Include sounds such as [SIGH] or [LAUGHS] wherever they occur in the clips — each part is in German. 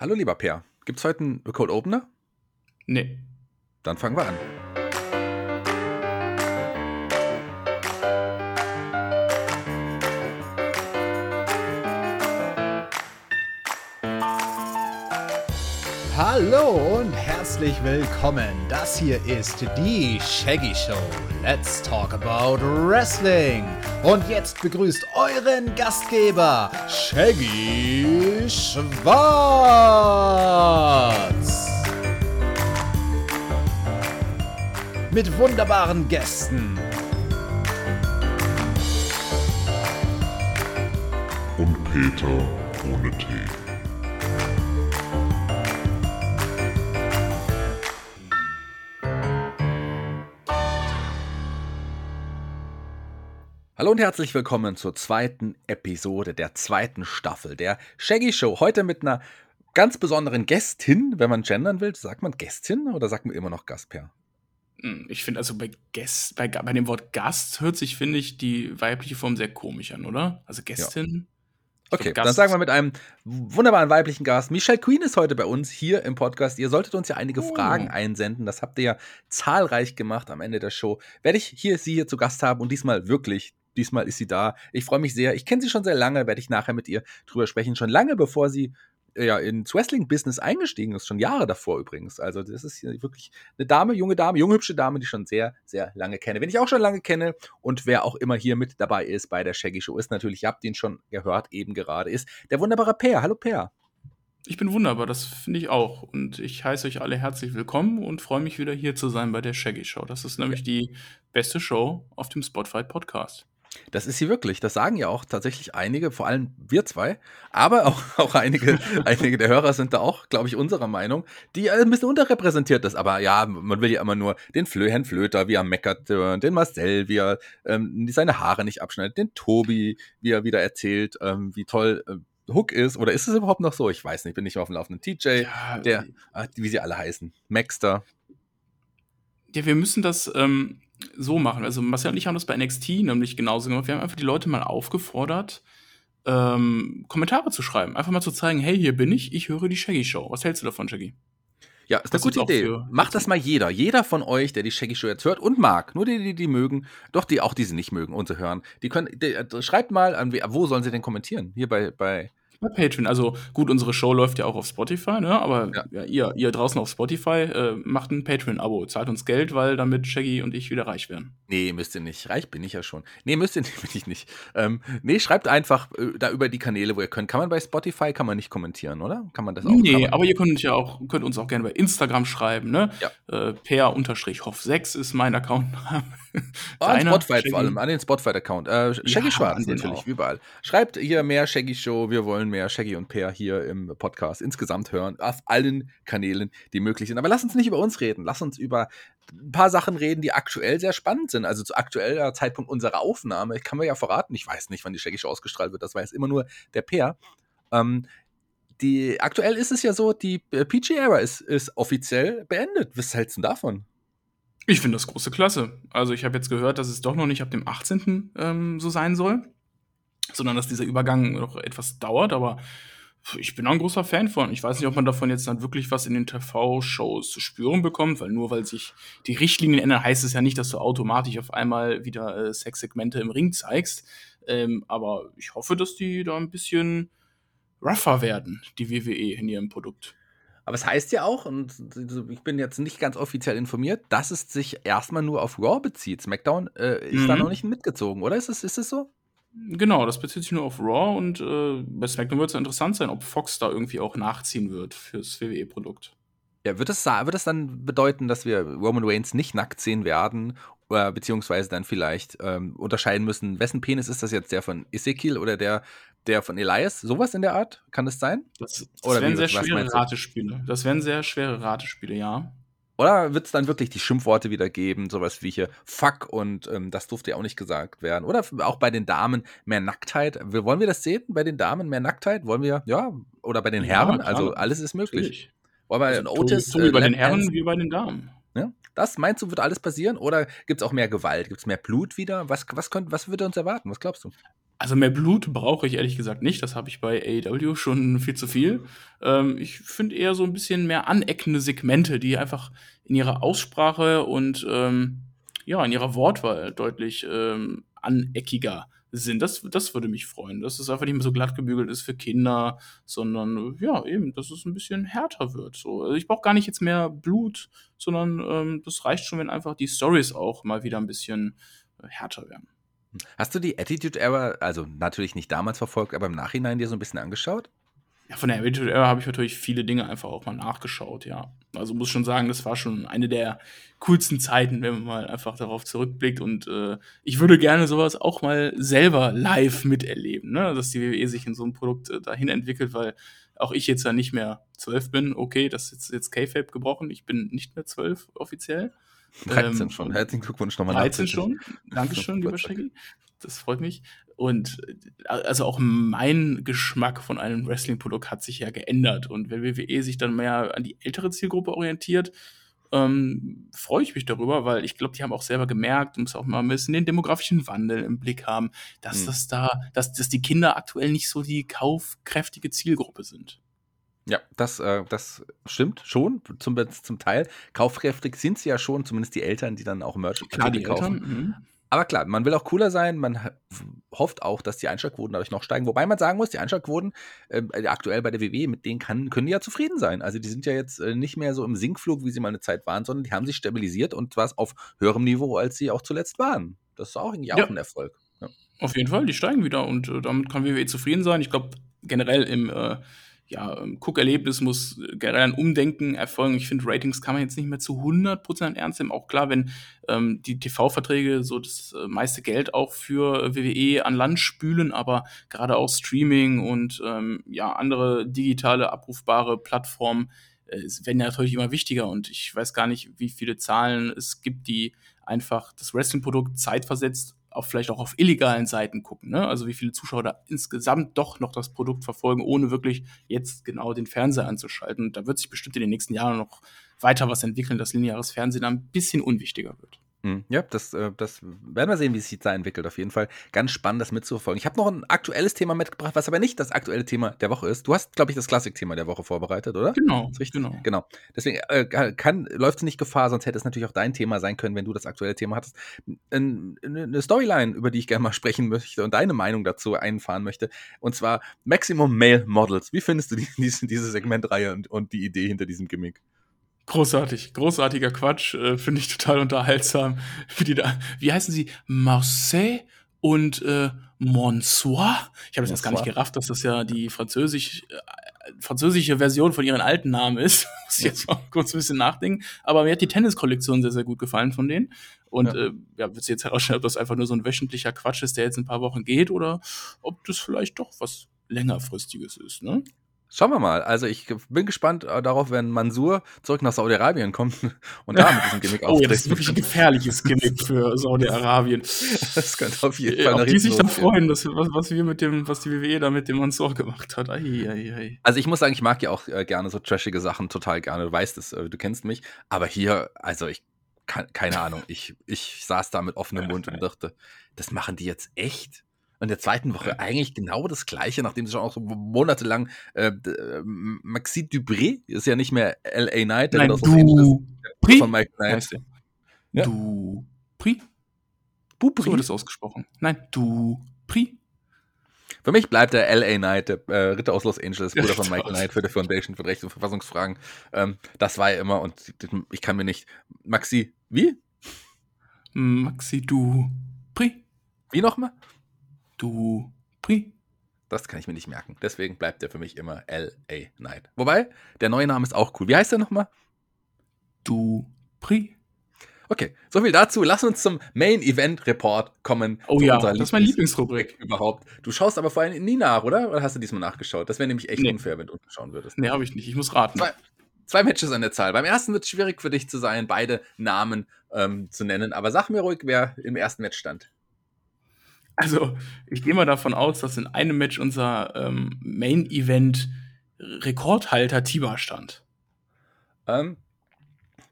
Hallo lieber Per, gibt's heute einen Cold Opener? Nee. Dann fangen wir an. Hallo und herzlich willkommen. Das hier ist die Shaggy Show. Let's talk about Wrestling. Und jetzt begrüßt euren Gastgeber, Shaggy Schwarz. Mit wunderbaren Gästen. Und Peter ohne Tee. Hallo und herzlich willkommen zur zweiten Episode der zweiten Staffel der Shaggy Show. Heute mit einer ganz besonderen Gästin, wenn man gendern will. Sagt man Gästin oder sagt man immer noch Gastper? Hm, Ich finde also bei, Gäst, bei, bei dem Wort Gast hört sich, finde ich, die weibliche Form sehr komisch an, oder? Also Gästin. Ich Okay, Gast- dann sagen wir mit einem wunderbaren weiblichen Gast. Michelle Queen ist heute bei uns hier im Podcast. Ihr solltet uns ja einige Oh. Fragen einsenden. Das habt ihr ja zahlreich gemacht am Ende der Show. Werde ich hier sie hier zu Gast haben und diesmal wirklich. Diesmal ist sie da. Ich freue mich sehr. Ich kenne sie schon sehr lange, werde ich nachher mit ihr drüber sprechen. Schon lange bevor sie äh, ja ins Wrestling-Business eingestiegen ist. Schon Jahre davor übrigens. Also, das ist hier wirklich eine Dame, junge Dame, junge, hübsche Dame, die ich schon sehr, sehr lange kenne. Wenn ich auch schon lange kenne und wer auch immer hier mit dabei ist bei der Shaggy Show, ist natürlich, ihr habt ihn schon gehört, eben gerade, ist der wunderbare Per. Hallo Per. Ich bin wunderbar, das finde ich auch. Und ich heiße euch alle herzlich willkommen und freue mich wieder hier zu sein bei der Shaggy Show. Das ist nämlich die beste Show auf dem Spotify Podcast. Das ist sie wirklich. Das sagen ja auch tatsächlich einige, vor allem wir zwei, aber [LAUGHS] auch, auch einige, einige der Hörer sind da auch, glaube ich, unserer Meinung, die äh, ein bisschen unterrepräsentiert ist. Aber ja, man will ja immer nur den Flö Herrn Flöter, wie er meckert, äh, den Marcel, wie er ähm, seine Haare nicht abschneidet, den Tobi, wie er wieder erzählt, ähm, wie toll äh, Hook ist. Oder ist es überhaupt noch so? Ich weiß nicht, bin nicht mehr auf dem Laufenden. TJ, Ja, der, ah, wie sie alle heißen. Maxter. Ja, wir müssen das ähm, so machen. Also Marcel und ich haben das bei NXT nämlich genauso gemacht. Wir haben einfach die Leute mal aufgefordert, ähm, Kommentare zu schreiben. Einfach mal zu zeigen, hey, hier bin ich, ich höre die Shaggy Show. Was hältst du davon, Shaggy? Ja, ist eine gute Idee. Macht das mal jeder. Jeder von euch, der die Shaggy Show jetzt hört und mag. Nur die, die, die mögen. Doch die auch, die sie nicht mögen und sie hören. Die können, die, äh, schreibt mal, an, wo sollen sie denn kommentieren? Hier bei, bei, Bei Patreon. Also gut, unsere Show läuft ja auch auf Spotify, ne? aber Ja. ja. ihr, ihr draußen auf Spotify äh, macht ein Patreon-Abo, zahlt uns Geld, weil damit Shaggy und ich wieder reich werden. nee, müsst ihr nicht. Reich bin ich ja schon. Nee, müsst ihr [LAUGHS] nicht, bin ich nicht. Ähm, nee, schreibt einfach äh, da über die Kanäle, wo ihr könnt. Kann man bei Spotify, kann man nicht kommentieren, oder? Kann man das auch? nee, aber ihr könnt, ja auch, könnt uns auch gerne bei Instagram schreiben. Ne? Ja. Äh, per-hoff6 ist mein Account. Oh, an Spotify vor allem, an den Spotify-Account. Äh, Shaggy Ja, Schwarz natürlich, auch. überall. Schreibt hier mehr Shaggy Show, wir wollen mehr Shaggy und Peer hier im Podcast insgesamt hören, auf allen Kanälen, die möglich sind. Aber lass uns nicht über uns reden, lass uns über ein paar Sachen reden, die aktuell sehr spannend sind. Also zu aktueller Zeitpunkt unserer Aufnahme, ich kann mir ja verraten, ich weiß nicht, wann die Shaggy Show ausgestrahlt wird, das weiß immer nur der Peer. Ähm, die, aktuell ist es ja so, die PG-Era ist, ist offiziell beendet. Was hältst du davon? Ich finde das große Klasse. Also ich habe jetzt gehört, dass es doch noch nicht ab dem 18. Ähm, so sein soll, sondern dass dieser Übergang noch etwas dauert, aber ich bin auch ein großer Fan von. Ich weiß nicht, ob man davon jetzt dann wirklich was in den TV-Shows zu spüren bekommt, weil nur weil sich die Richtlinien ändern, heißt es ja nicht, dass du automatisch auf einmal wieder äh, Sexsegmente im Ring zeigst. Ähm, aber ich hoffe, dass die da ein bisschen rougher werden, die WWE in ihrem Produkt. Aber es heißt ja auch, und ich bin jetzt nicht ganz offiziell informiert, dass es sich erstmal nur auf Raw bezieht. SmackDown äh, ist da Mhm. noch nicht mitgezogen, oder? Ist es, ist es so? Genau, das bezieht sich nur auf Raw und äh, bei SmackDown wird es interessant sein, ob Fox da irgendwie auch nachziehen wird fürs WWE-Produkt. Ja, wird sa- wird es dann bedeuten, dass wir Roman Reigns nicht nackt sehen werden, oder beziehungsweise dann vielleicht ähm, unterscheiden müssen, wessen Penis ist das jetzt, der von Ezekiel oder der, der von Elias? Sowas in der Art? Kann das sein? Das, das Oder wären wie, sehr was schwere? Ratespiele. Das wären sehr schwere Ratespiele, ja. Oder wird es dann wirklich die Schimpfworte wieder geben, sowas wie hier Fuck und ähm, das durfte ja auch nicht gesagt werden. Oder auch bei den Damen mehr Nacktheit. Wollen wir das sehen? Bei den Damen mehr Nacktheit? Wollen wir, ja, oder bei den Ja, Herren? klar. also alles ist möglich. Natürlich. Wollen wir Also, Otis Tobi äh, bei den Herren wie bei den Damen. Ja? Das meinst du, wird alles passieren? Oder gibt es auch mehr Gewalt? Gibt es mehr Blut wieder? Was, was, könnt, was würde uns erwarten? Was glaubst du? Also mehr Blut brauche ich ehrlich gesagt nicht. Das habe ich bei AEW schon viel zu viel. Ähm, ich finde eher so ein bisschen mehr aneckende Segmente, die einfach in ihrer Aussprache und ähm, ja, in ihrer Wortwahl deutlich ähm, aneckiger sind. Das, das würde mich freuen, dass es einfach nicht mehr so glatt gebügelt ist für Kinder, sondern ja, eben, dass es ein bisschen härter wird. So. Also ich brauche gar nicht jetzt mehr Blut, sondern ähm, das reicht schon, wenn einfach die Stories auch mal wieder ein bisschen äh, härter werden. Hast du die Attitude Era, also natürlich nicht damals verfolgt, aber im Nachhinein dir so ein bisschen angeschaut? Ja, von der Attitude Era habe ich natürlich viele Dinge einfach auch mal nachgeschaut, ja. Also muss schon sagen, das war schon eine der coolsten Zeiten, wenn man mal einfach darauf zurückblickt. Und äh, ich würde gerne sowas auch mal selber live miterleben, ne? dass die WWE sich in so ein Produkt äh, dahin entwickelt, weil auch ich jetzt ja nicht mehr zwölf bin. Okay, das ist jetzt K-Fape gebrochen. Ich bin nicht mehr zwölf offiziell. 13 ähm, schon. Herzlichen Glückwunsch nochmal. 13 schon. Dankeschön, [LAUGHS] lieber Shaggy. Das freut mich. Und äh, also auch mein Geschmack von einem Wrestling-Produkt hat sich ja geändert. Und wenn WWE sich dann mehr an die ältere Zielgruppe orientiert, ähm, freue ich mich darüber, weil ich glaube, die haben auch selber gemerkt, muss auch mal ein bisschen den demografischen Wandel im Blick haben, dass mhm. das da, dass, dass die Kinder aktuell nicht so die kaufkräftige Zielgruppe sind. Ja, das, äh, das stimmt schon, zum, zum Teil. Kaufkräftig sind sie ja schon, zumindest die Eltern, die dann auch Merch Klar, die kaufen. Eltern, mhm. Aber klar, man will auch cooler sein, man hofft auch, dass die Einschlagquoten dadurch noch steigen. Wobei man sagen muss, die Einschlagquoten äh, aktuell bei der WWE, mit denen kann, können die ja zufrieden sein. Also die sind ja jetzt äh, nicht mehr so im Sinkflug, wie sie mal eine Zeit waren, sondern die haben sich stabilisiert und zwar auf höherem Niveau, als sie auch zuletzt waren. Das ist auch eigentlich auch ja. ein Erfolg. Ja. Auf jeden Fall, die steigen wieder und äh, damit kann WWE zufrieden sein. Ich glaube, generell im äh, ja, Cook-Erlebnis muss generell ein Umdenken erfolgen. Ich finde, Ratings kann man jetzt nicht mehr zu 100% ernst nehmen. Auch klar, wenn ähm, die TV-Verträge so das äh, meiste Geld auch für WWE an Land spülen, aber gerade auch Streaming und ähm, ja, andere digitale abrufbare Plattformen äh, werden ja natürlich immer wichtiger. Und ich weiß gar nicht, wie viele Zahlen es gibt, die einfach das Wrestling-Produkt zeitversetzt auch vielleicht auch auf illegalen Seiten gucken. Ne? Also wie viele Zuschauer da insgesamt doch noch das Produkt verfolgen, ohne wirklich jetzt genau den Fernseher anzuschalten. Und da wird sich bestimmt in den nächsten Jahren noch weiter was entwickeln, dass lineares Fernsehen ein bisschen unwichtiger wird. Hm, ja, das, äh, das werden wir sehen, wie sich da entwickelt. Auf jeden Fall ganz spannend, das mitzuverfolgen. Ich habe noch ein aktuelles Thema mitgebracht, was aber nicht das aktuelle Thema der Woche ist. Du hast, glaube ich, das Klassikthema der Woche vorbereitet, oder? Genau, richtig. Genau. genau. Deswegen äh, kann, läuft es nicht Gefahr, sonst hätte es natürlich auch dein Thema sein können, wenn du das aktuelle Thema hattest. Eine Storyline, über die ich gerne mal [LAUGHS] sprechen möchte und deine Meinung dazu einfahren möchte. Und zwar Maximum Male Models. Wie findest du die, diese, diese Segmentreihe und, und die Idee hinter diesem Gimmick? Großartig, großartiger Quatsch, äh, finde ich total unterhaltsam. Wie, die da, wie heißen sie? Marseille und äh, Monsoir? Ich habe jetzt gar nicht gerafft, dass das ja die französisch, äh, französische Version von ihren alten Namen ist. [LAUGHS] Muss ich jetzt mal kurz ein bisschen nachdenken. Aber mir hat die Tennis-Kollektion sehr, sehr gut gefallen von denen. Und ja, äh, ja wird sich jetzt herausstellen, ob das einfach nur so ein wöchentlicher Quatsch ist, der jetzt ein paar Wochen geht, oder ob das vielleicht doch was längerfristiges ist, ne? Schauen wir mal. Also ich bin gespannt äh, darauf, wenn Mansur zurück nach Saudi-Arabien kommt [LAUGHS] und da mit diesem Gimmick auftritt. [LAUGHS] Oh, ja, das ist wirklich ein gefährliches Gimmick für Saudi-Arabien. [LAUGHS] Das könnte auf jeden äh, Fall Ob die sich dann freuen, dass, was, was wir mit dem, was die WWE da mit dem Mansur gemacht hat. Ei, ei, ei. Also ich muss sagen, ich mag ja auch äh, gerne so trashige Sachen total gerne. Du weißt es, äh, du kennst mich. Aber hier, also ich kann, keine Ahnung, ich, ich saß da mit offenem Mund und dachte, das machen die jetzt echt? Und in der zweiten Woche eigentlich genau das Gleiche, nachdem sie schon auch so monatelang äh, äh Maxi Dubré ist ja nicht mehr L.A. Knight, der Nein, aus du Pri? von Mike Knight. Ja. Du Pri? Bupri? So wird es ausgesprochen. Nein, du Pri? Für mich bleibt der L.A. Knight, der äh, Ritter aus Los Angeles, Bruder [LAUGHS] von Michael Knight für die Foundation für Rechts- und Verfassungsfragen. Ähm, das war ja immer, und ich kann mir nicht. Maxi, wie? Maxi du Pri? Wie nochmal? Du Pri. Das kann ich mir nicht merken. Deswegen bleibt er für mich immer L.A. Knight. Wobei, der neue Name ist auch cool. Wie heißt der nochmal? Du Pri. Okay, soviel dazu. Lass uns zum Main Event Report kommen. Oh ja, das ist meine Lieblingsrubrik überhaupt. Du schaust aber vor allem nie nach, oder? Oder hast du diesmal nachgeschaut? Das wäre nämlich echt nee. unfair, wenn du schauen würdest. Nee, habe ich nicht. Ich muss raten. Zwei, zwei, Matches an der Zahl. Beim ersten wird es schwierig für dich zu sein, beide Namen ähm, zu nennen. Aber sag mir ruhig, wer im ersten Match stand. Also, ich gehe mal davon aus, dass in einem Match unser ähm, Main-Event Rekordhalter Tiba stand. Ähm,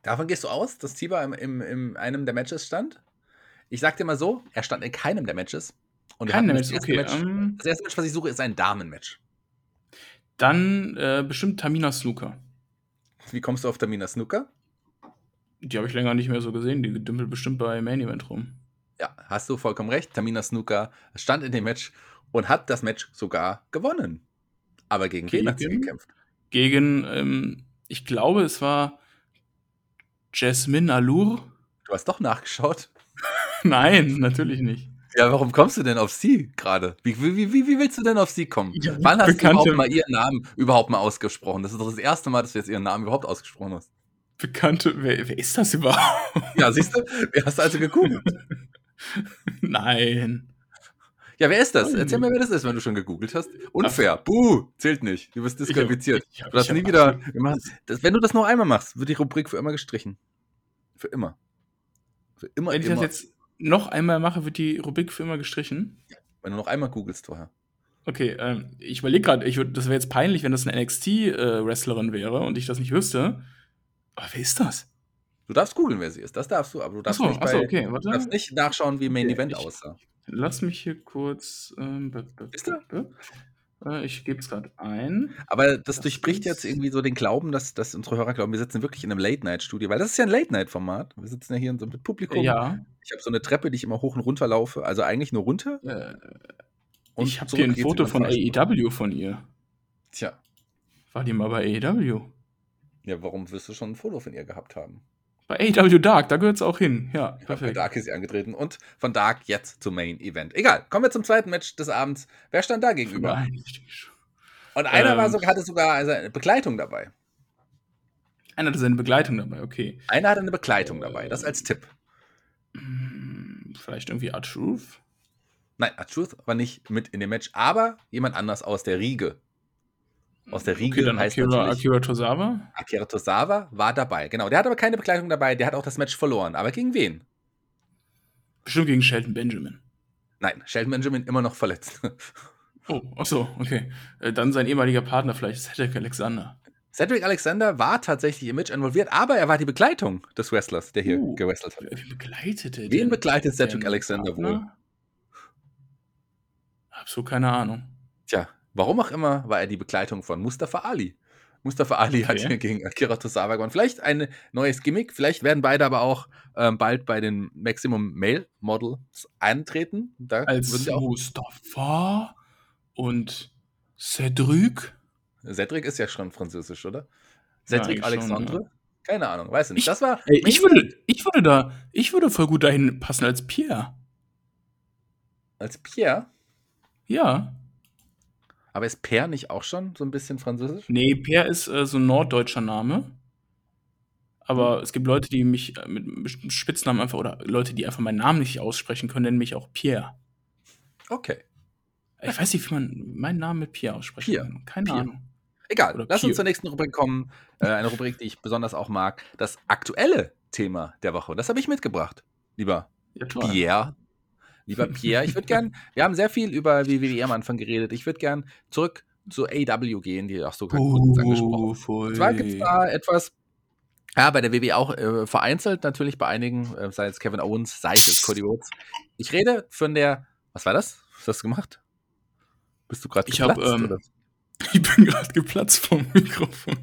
davon gehst du aus, dass Tiba im, im, in einem der Matches stand? Ich sag dir mal so, er stand in keinem der Matches. Und Kein Match, das erste okay. Match. Ähm, Das erste Match, was ich suche, ist ein Damenmatch. dann äh, bestimmt Tamina Snooker. Wie kommst du auf Tamina Snooker? Die habe ich länger nicht mehr so gesehen. Die dümpelt bestimmt bei Main Event rum. Ja, hast du vollkommen recht. Tamina Snooker stand in dem Match und hat das Match sogar gewonnen. Aber gegen wen hat sie Gegen? gekämpft? Gegen, ähm, ich glaube, es war Jasmine Allure. Du hast doch nachgeschaut. [LAUGHS] Nein, natürlich nicht. Ja, warum kommst du denn auf sie gerade? Wie, wie, wie, wie willst du denn auf sie kommen? Ja, Wann hast bekannte- du überhaupt mal ihren Namen überhaupt mal ausgesprochen? Das ist doch das erste Mal, dass du jetzt ihren Namen überhaupt ausgesprochen hast. Bekannte, wer, wer ist das überhaupt? Ja, siehst du? Wer hast du also gegoogelt? [LAUGHS] [LAUGHS] Nein. Ja, wer ist das? Erzähl mir, wer das ist, wenn du schon gegoogelt hast. Unfair. Buh, zählt nicht. Du bist disqualifiziert. Ich hab- Du ich hab nie wieder. machen, das, wenn du das nur einmal machst, wird die Rubrik für immer gestrichen. Für immer. Für immer, Wenn ich immer. das jetzt noch einmal mache, wird die Rubrik für immer gestrichen. wenn du noch einmal googelst vorher. Okay, ähm, ich überlege gerade, ich das wäre jetzt peinlich, wenn das eine NXT-Wrestlerin wäre und ich das nicht wüsste. Aber wer ist das? Du darfst googeln, wer sie ist. Das darfst du, aber du darfst, Achso, nicht, achso, bei, okay, du darfst nicht nachschauen, wie Main Okay, Event ich- aussah. Lass mich hier kurz. Ähm, Ist er? äh, ich gebe es gerade ein. Aber das, Das durchbricht jetzt irgendwie so den Glauben, dass, dass unsere Hörer glauben, wir sitzen wirklich in einem Late-Night-Studio, weil das ist ja ein Late-Night-Format. Wir sitzen ja hier in so mit Publikum. Ja, Ich habe so eine Treppe, die ich immer hoch und runter laufe. Also eigentlich nur runter. äh, ich habe hier ein Foto von. AEW von ihr. Tja, War die mal bei AEW? ja, warum wirst du schon ein Foto von ihr gehabt haben? Bei AEW Dark, da gehört es auch hin. Ja, Bei perfekt. Dark ist sie angetreten und von Dark jetzt zum Main Event. Egal, kommen wir zum zweiten Match des Abends. Wer stand da gegenüber? Nein. Und einer war Ähm. sogar, hatte sogar also eine Begleitung dabei. Einer hatte seine Begleitung dabei, okay. Einer hatte eine Begleitung dabei, das als Tipp. Hm, Vielleicht irgendwie Art Truth? Nein, Truth war nicht mit in dem Match, aber jemand anders aus der Riege. Aus der Riege Okay, dann heißt Akira, Akira Tozawa. Akira Tozawa war dabei. Genau, der hat aber keine Begleitung dabei, der hat auch das Match verloren. Aber gegen wen? Bestimmt gegen Shelton Benjamin. Nein, Shelton Benjamin immer noch verletzt. Oh, ach so, okay. Äh, Dann sein ehemaliger Partner vielleicht, Cedric Alexander. Cedric Alexander war tatsächlich im Match involviert, aber er war die Begleitung des Wrestlers, der hier Uh. gewrestelt hat. Wen begleitete Wen denn begleitet Cedric Alexander wohl? Partner? Absolut keine Ahnung. Tja, warum auch immer war er die Begleitung von Mustafa Ali. Mustafa Ali hat Okay. hier [LAUGHS] gegen Akira Tozawa gewonnen. Vielleicht ein neues Gimmick, vielleicht werden beide aber auch ähm, bald bei den Maximum Male Models eintreten. Da Als Mustafa und Cedric. Cedric ist ja schon französisch, oder? Ja, Cedric eigentlich schon, Alexandre? Keine Ahnung, weiß ich nicht. Ich- das war. Ey, ich würde, ich würde da, ich würde voll gut dahin passen als Pierre. Als Pierre. Ja. Aber ist Pierre nicht auch schon so ein bisschen französisch? Nee, Pierre ist äh, so ein norddeutscher Name. Aber es gibt Leute, die mich äh, mit Spitznamen einfach, oder Leute, die einfach meinen Namen nicht aussprechen können, nennen mich auch Pierre. Okay. Ich weiß nicht, wie man meinen Namen mit Pierre aussprechen Pierre. kann. Keine Pierre. Ahnung. Egal, Oder lass uns Pierre. zur nächsten Rubrik kommen. Äh, eine Rubrik, die ich besonders auch mag. Das aktuelle Thema der Woche. Das habe ich mitgebracht, lieber Ja. Pierre. Lieber Pierre, ich würde gern, [LAUGHS] wir haben sehr viel über WWE am Anfang geredet. Ich würde gern zurück zu AW gehen, die auch sogar kurz angesprochen voll. Und zwar gibt es da etwas, ja, bei der WWE auch äh, vereinzelt, natürlich bei einigen, äh, sei es Kevin Owens, sei es Cody Rhodes. Ich rede von der, was war das? Was hast du gemacht? Bist du gerade Ich hab, geplatzt, ähm? [LAUGHS] Ich bin gerade geplatzt vom Mikrofon.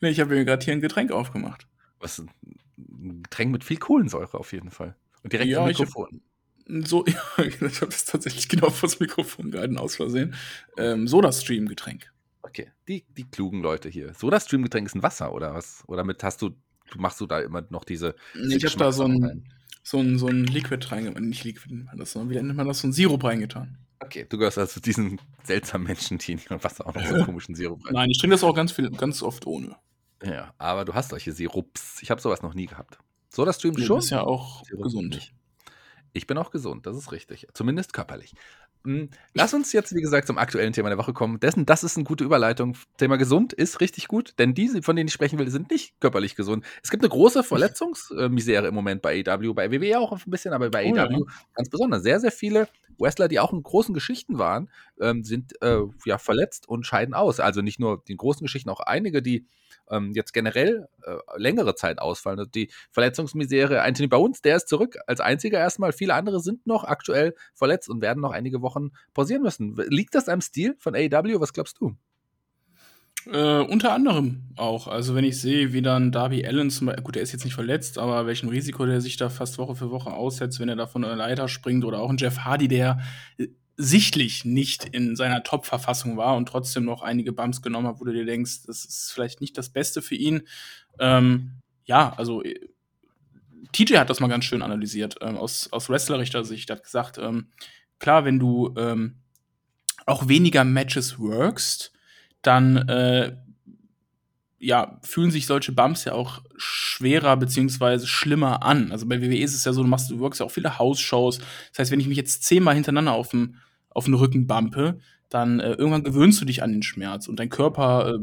Nee, ich habe mir gerade hier ein Getränk aufgemacht. Was, ein Getränk mit viel Kohlensäure auf jeden Fall. Und direkt Ja, hab- Mikrofon. So, [LAUGHS] ja, ich habe das tatsächlich genau vors Mikrofon gehalten, aus Versehen. Ähm, Soda-Stream-Getränk. Okay, die, die klugen Leute hier. So, das Streamgetränk ist ein Wasser, oder was? Oder mit hast du, du machst du da immer noch diese. Ich habe da so ein, rein? so ein, so ein Liquid reingetan. Nicht Liquid nennt man das, sondern wie nennt man das? So ein Sirup reingetan. Okay, du gehörst also zu diesen seltsamen Menschen, die in ihrem Wasser auch noch so [LAUGHS] komischen Sirup rein. Nein, ich trinke das auch ganz viel, ganz oft ohne. Ja, aber du hast solche Sirups. Ich habe sowas noch nie gehabt. So, das Stream Du schon. bist ja auch Sirup gesund. nicht. Ich bin auch gesund, das ist richtig. Zumindest körperlich. Hm, Lass uns jetzt, wie gesagt, zum aktuellen Thema der Woche kommen. Dessen, das ist eine gute Überleitung. Thema gesund ist richtig gut, denn diese, von denen ich sprechen will, sind nicht körperlich gesund. Es gibt eine große Verletzungsmisere im Moment bei AW, bei WWE auch ein bisschen, aber bei Oh ja. AW ganz besonders. Sehr, sehr viele Wrestler, die auch in großen Geschichten waren, ähm, sind äh, ja verletzt und scheiden aus. Also nicht nur die großen Geschichten, auch einige, die ähm, jetzt generell äh, längere Zeit ausfallen. Also die Verletzungsmisere, Anthony Bones, der ist zurück als einziger erstmal. Viele andere sind noch aktuell verletzt und werden noch einige Wochen pausieren müssen. Liegt das am Stil von AEW? Was glaubst du? Äh, unter anderem auch. Also wenn ich sehe, wie dann Darby Allen zum Beispiel, gut, der ist jetzt nicht verletzt, aber welchem Risiko der sich da fast Woche für Woche aussetzt, wenn er da von einer Leiter springt oder auch ein Jeff Hardy, der äh, sichtlich nicht in seiner Top-Verfassung war und trotzdem noch einige Bumps genommen hat, wo du dir denkst, das ist vielleicht nicht das Beste für ihn. Ähm, ja, also äh, TJ hat das mal ganz schön analysiert, ähm, aus, aus wrestlerischer Sicht, hat gesagt, ähm, klar, wenn du ähm, auch weniger Matches workst, dann äh, ja, fühlen sich solche Bumps ja auch schwerer beziehungsweise schlimmer an. Also bei WWE ist es ja so, du machst, du workst ja auch viele House-Shows. Das heißt, wenn ich mich jetzt zehnmal hintereinander auf den, auf den Rücken bumpe, dann äh, irgendwann gewöhnst du dich an den Schmerz und dein Körper äh,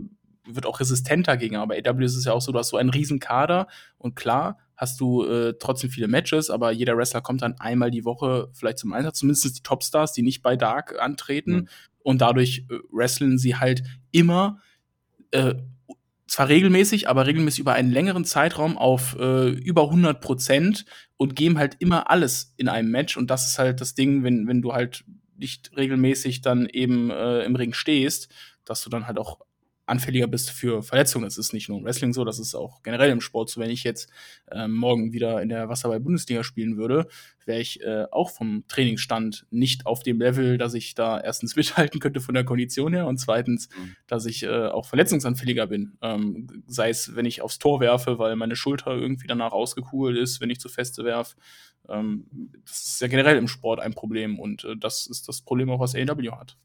wird auch resistenter gegen. Aber bei AW ist es ja auch so, du hast so einen riesen Kader und klar hast du äh, trotzdem viele Matches, aber jeder Wrestler kommt dann einmal die Woche vielleicht zum Einsatz, zumindest die Topstars, die nicht bei Dark antreten. Mhm. Und dadurch äh, wresteln sie halt immer äh, zwar regelmäßig, aber regelmäßig über einen längeren Zeitraum auf äh, über 100 Prozent und geben halt immer alles in einem Match. Und das ist halt das Ding, wenn, wenn du halt nicht regelmäßig dann eben äh, im Ring stehst, dass du dann halt auch anfälliger bist für Verletzungen. Das ist nicht nur im Wrestling so, das ist auch generell im Sport so. Wenn ich jetzt ähm, morgen wieder in der Wasserball-Bundesliga spielen würde, wäre ich äh, auch vom Trainingsstand nicht auf dem Level, dass ich da erstens [LAUGHS] mithalten könnte von der Kondition her und zweitens, mhm. dass ich äh, auch verletzungsanfälliger bin. Ähm, sei es, wenn ich aufs Tor werfe, weil meine Schulter irgendwie danach ausgekugelt ist, wenn ich zu feste werfe. Ähm, das ist ja generell im Sport ein Problem und äh, das ist das Problem auch, was AEW hat.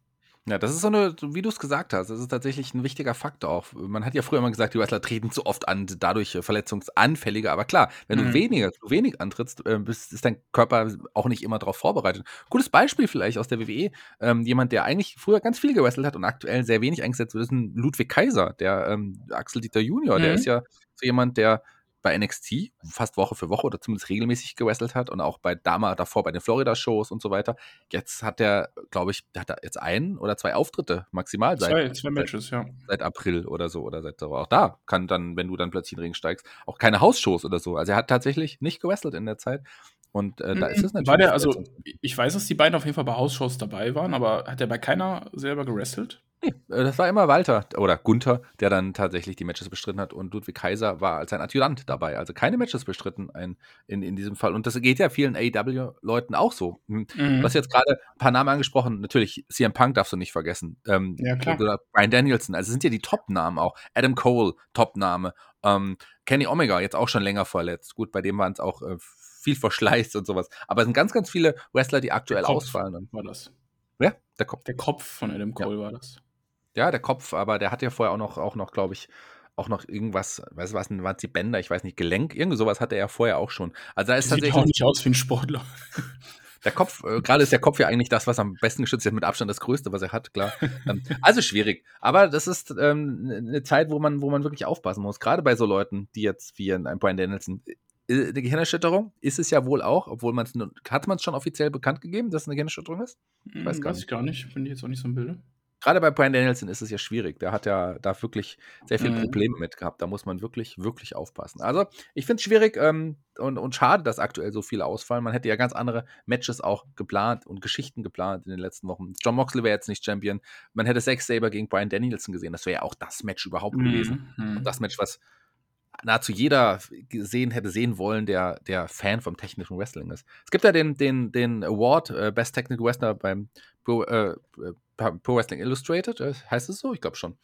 Ja, das ist so eine, wie du es gesagt hast, das ist tatsächlich ein wichtiger Faktor auch. Man hat ja früher immer gesagt, die Wrestler treten zu oft an, dadurch verletzungsanfälliger. Aber klar, wenn mhm. du weniger, zu wenig antrittst, äh, bist, ist dein Körper auch nicht immer darauf vorbereitet. Gutes Beispiel vielleicht aus der WWE. Ähm, jemand, der eigentlich früher ganz viel gewrestelt hat und aktuell sehr wenig eingesetzt wird, ist ein Ludwig Kaiser, der ähm, Axel Dieter Junior. Mhm. Der ist ja so jemand, der bei NXT fast Woche für Woche oder zumindest regelmäßig gewrestelt hat und auch bei Dama davor bei den Florida-Shows und so weiter. Jetzt hat er, glaube ich, hat er jetzt ein oder zwei Auftritte maximal seit, zwei, zwei Matches, ja. Seit April oder so oder seit auch da kann dann, wenn du dann plötzlich in den Ring steigst, auch keine Hausshows oder so. Also er hat tatsächlich nicht gewrestelt in der Zeit. Und äh, da ist es natürlich. War der, also, ich weiß, dass die beiden auf jeden Fall bei Hausshows dabei waren, aber hat er bei keiner selber gewrestelt? Nee, äh, das war immer Walter oder Gunther, der dann tatsächlich die Matches bestritten hat und Ludwig Kaiser war als sein Adjutant dabei. Also keine Matches bestritten ein, in, in diesem Fall. Und das geht ja vielen AEW-Leuten auch so. Hm. Mhm. Du hast jetzt gerade ein paar Namen angesprochen. Natürlich, CM Punk darfst du nicht vergessen. Ähm, ja, klar. Oder Brian Danielson. Also sind ja die Top-Namen auch. Adam Cole, Top-Name. Ähm, Kenny Omega, jetzt auch schon länger verletzt. Gut, bei dem waren es auch äh, viel Verschleiß und sowas. Aber es sind ganz, ganz viele Wrestler, die aktuell ausfallen. War das? Ja, der Kopf. Der Kopf von Adam Cole ja. war das. Ja, der Kopf, aber der hat ja vorher auch noch, auch noch, glaube ich, auch noch irgendwas, weißt du was, waren die Bänder, ich weiß nicht, Gelenk, irgendwie sowas hatte er ja vorher auch schon. Also da ist Sieht tatsächlich. Auch nicht aus wie ein Sportler. [LAUGHS] Der Kopf, äh, gerade ist der Kopf ja eigentlich das, was am besten geschützt ist, mit Abstand das Größte, was er hat, klar. ähm, also schwierig. Aber das ist ähm, eine Zeit, wo man, wo man wirklich aufpassen muss. Gerade bei so Leuten, die jetzt wie ein Brian Danielson. Äh, eine Gehirnerschütterung ist es ja wohl auch, obwohl man es hat man es schon offiziell bekannt gegeben, dass es eine Gehirnerschütterung ist? Ich weiß, hm, gar weiß ich gar nicht, bin ich jetzt auch nicht so im Bilde gerade bei Brian Danielson ist es ja schwierig. Der hat ja da wirklich sehr viele mhm. Probleme mit gehabt. Da muss man wirklich, wirklich aufpassen. Also, ich finde es schwierig ähm, und, und schade, dass aktuell so viele ausfallen. Man hätte ja ganz andere Matches auch geplant und Geschichten geplant in den letzten Wochen. John Moxley wäre jetzt nicht Champion. Man hätte Zack Saber gegen Brian Danielson gesehen. Das wäre ja auch das Match überhaupt mhm. gewesen. Und mhm. das Match, was nahezu jeder gesehen hätte sehen wollen, der, der Fan vom technischen Wrestling ist. Es gibt ja den, den, den Award äh, Best Technical Wrestler beim Pro, äh, Pro Wrestling Illustrated, äh, heißt es so? Ich glaube schon.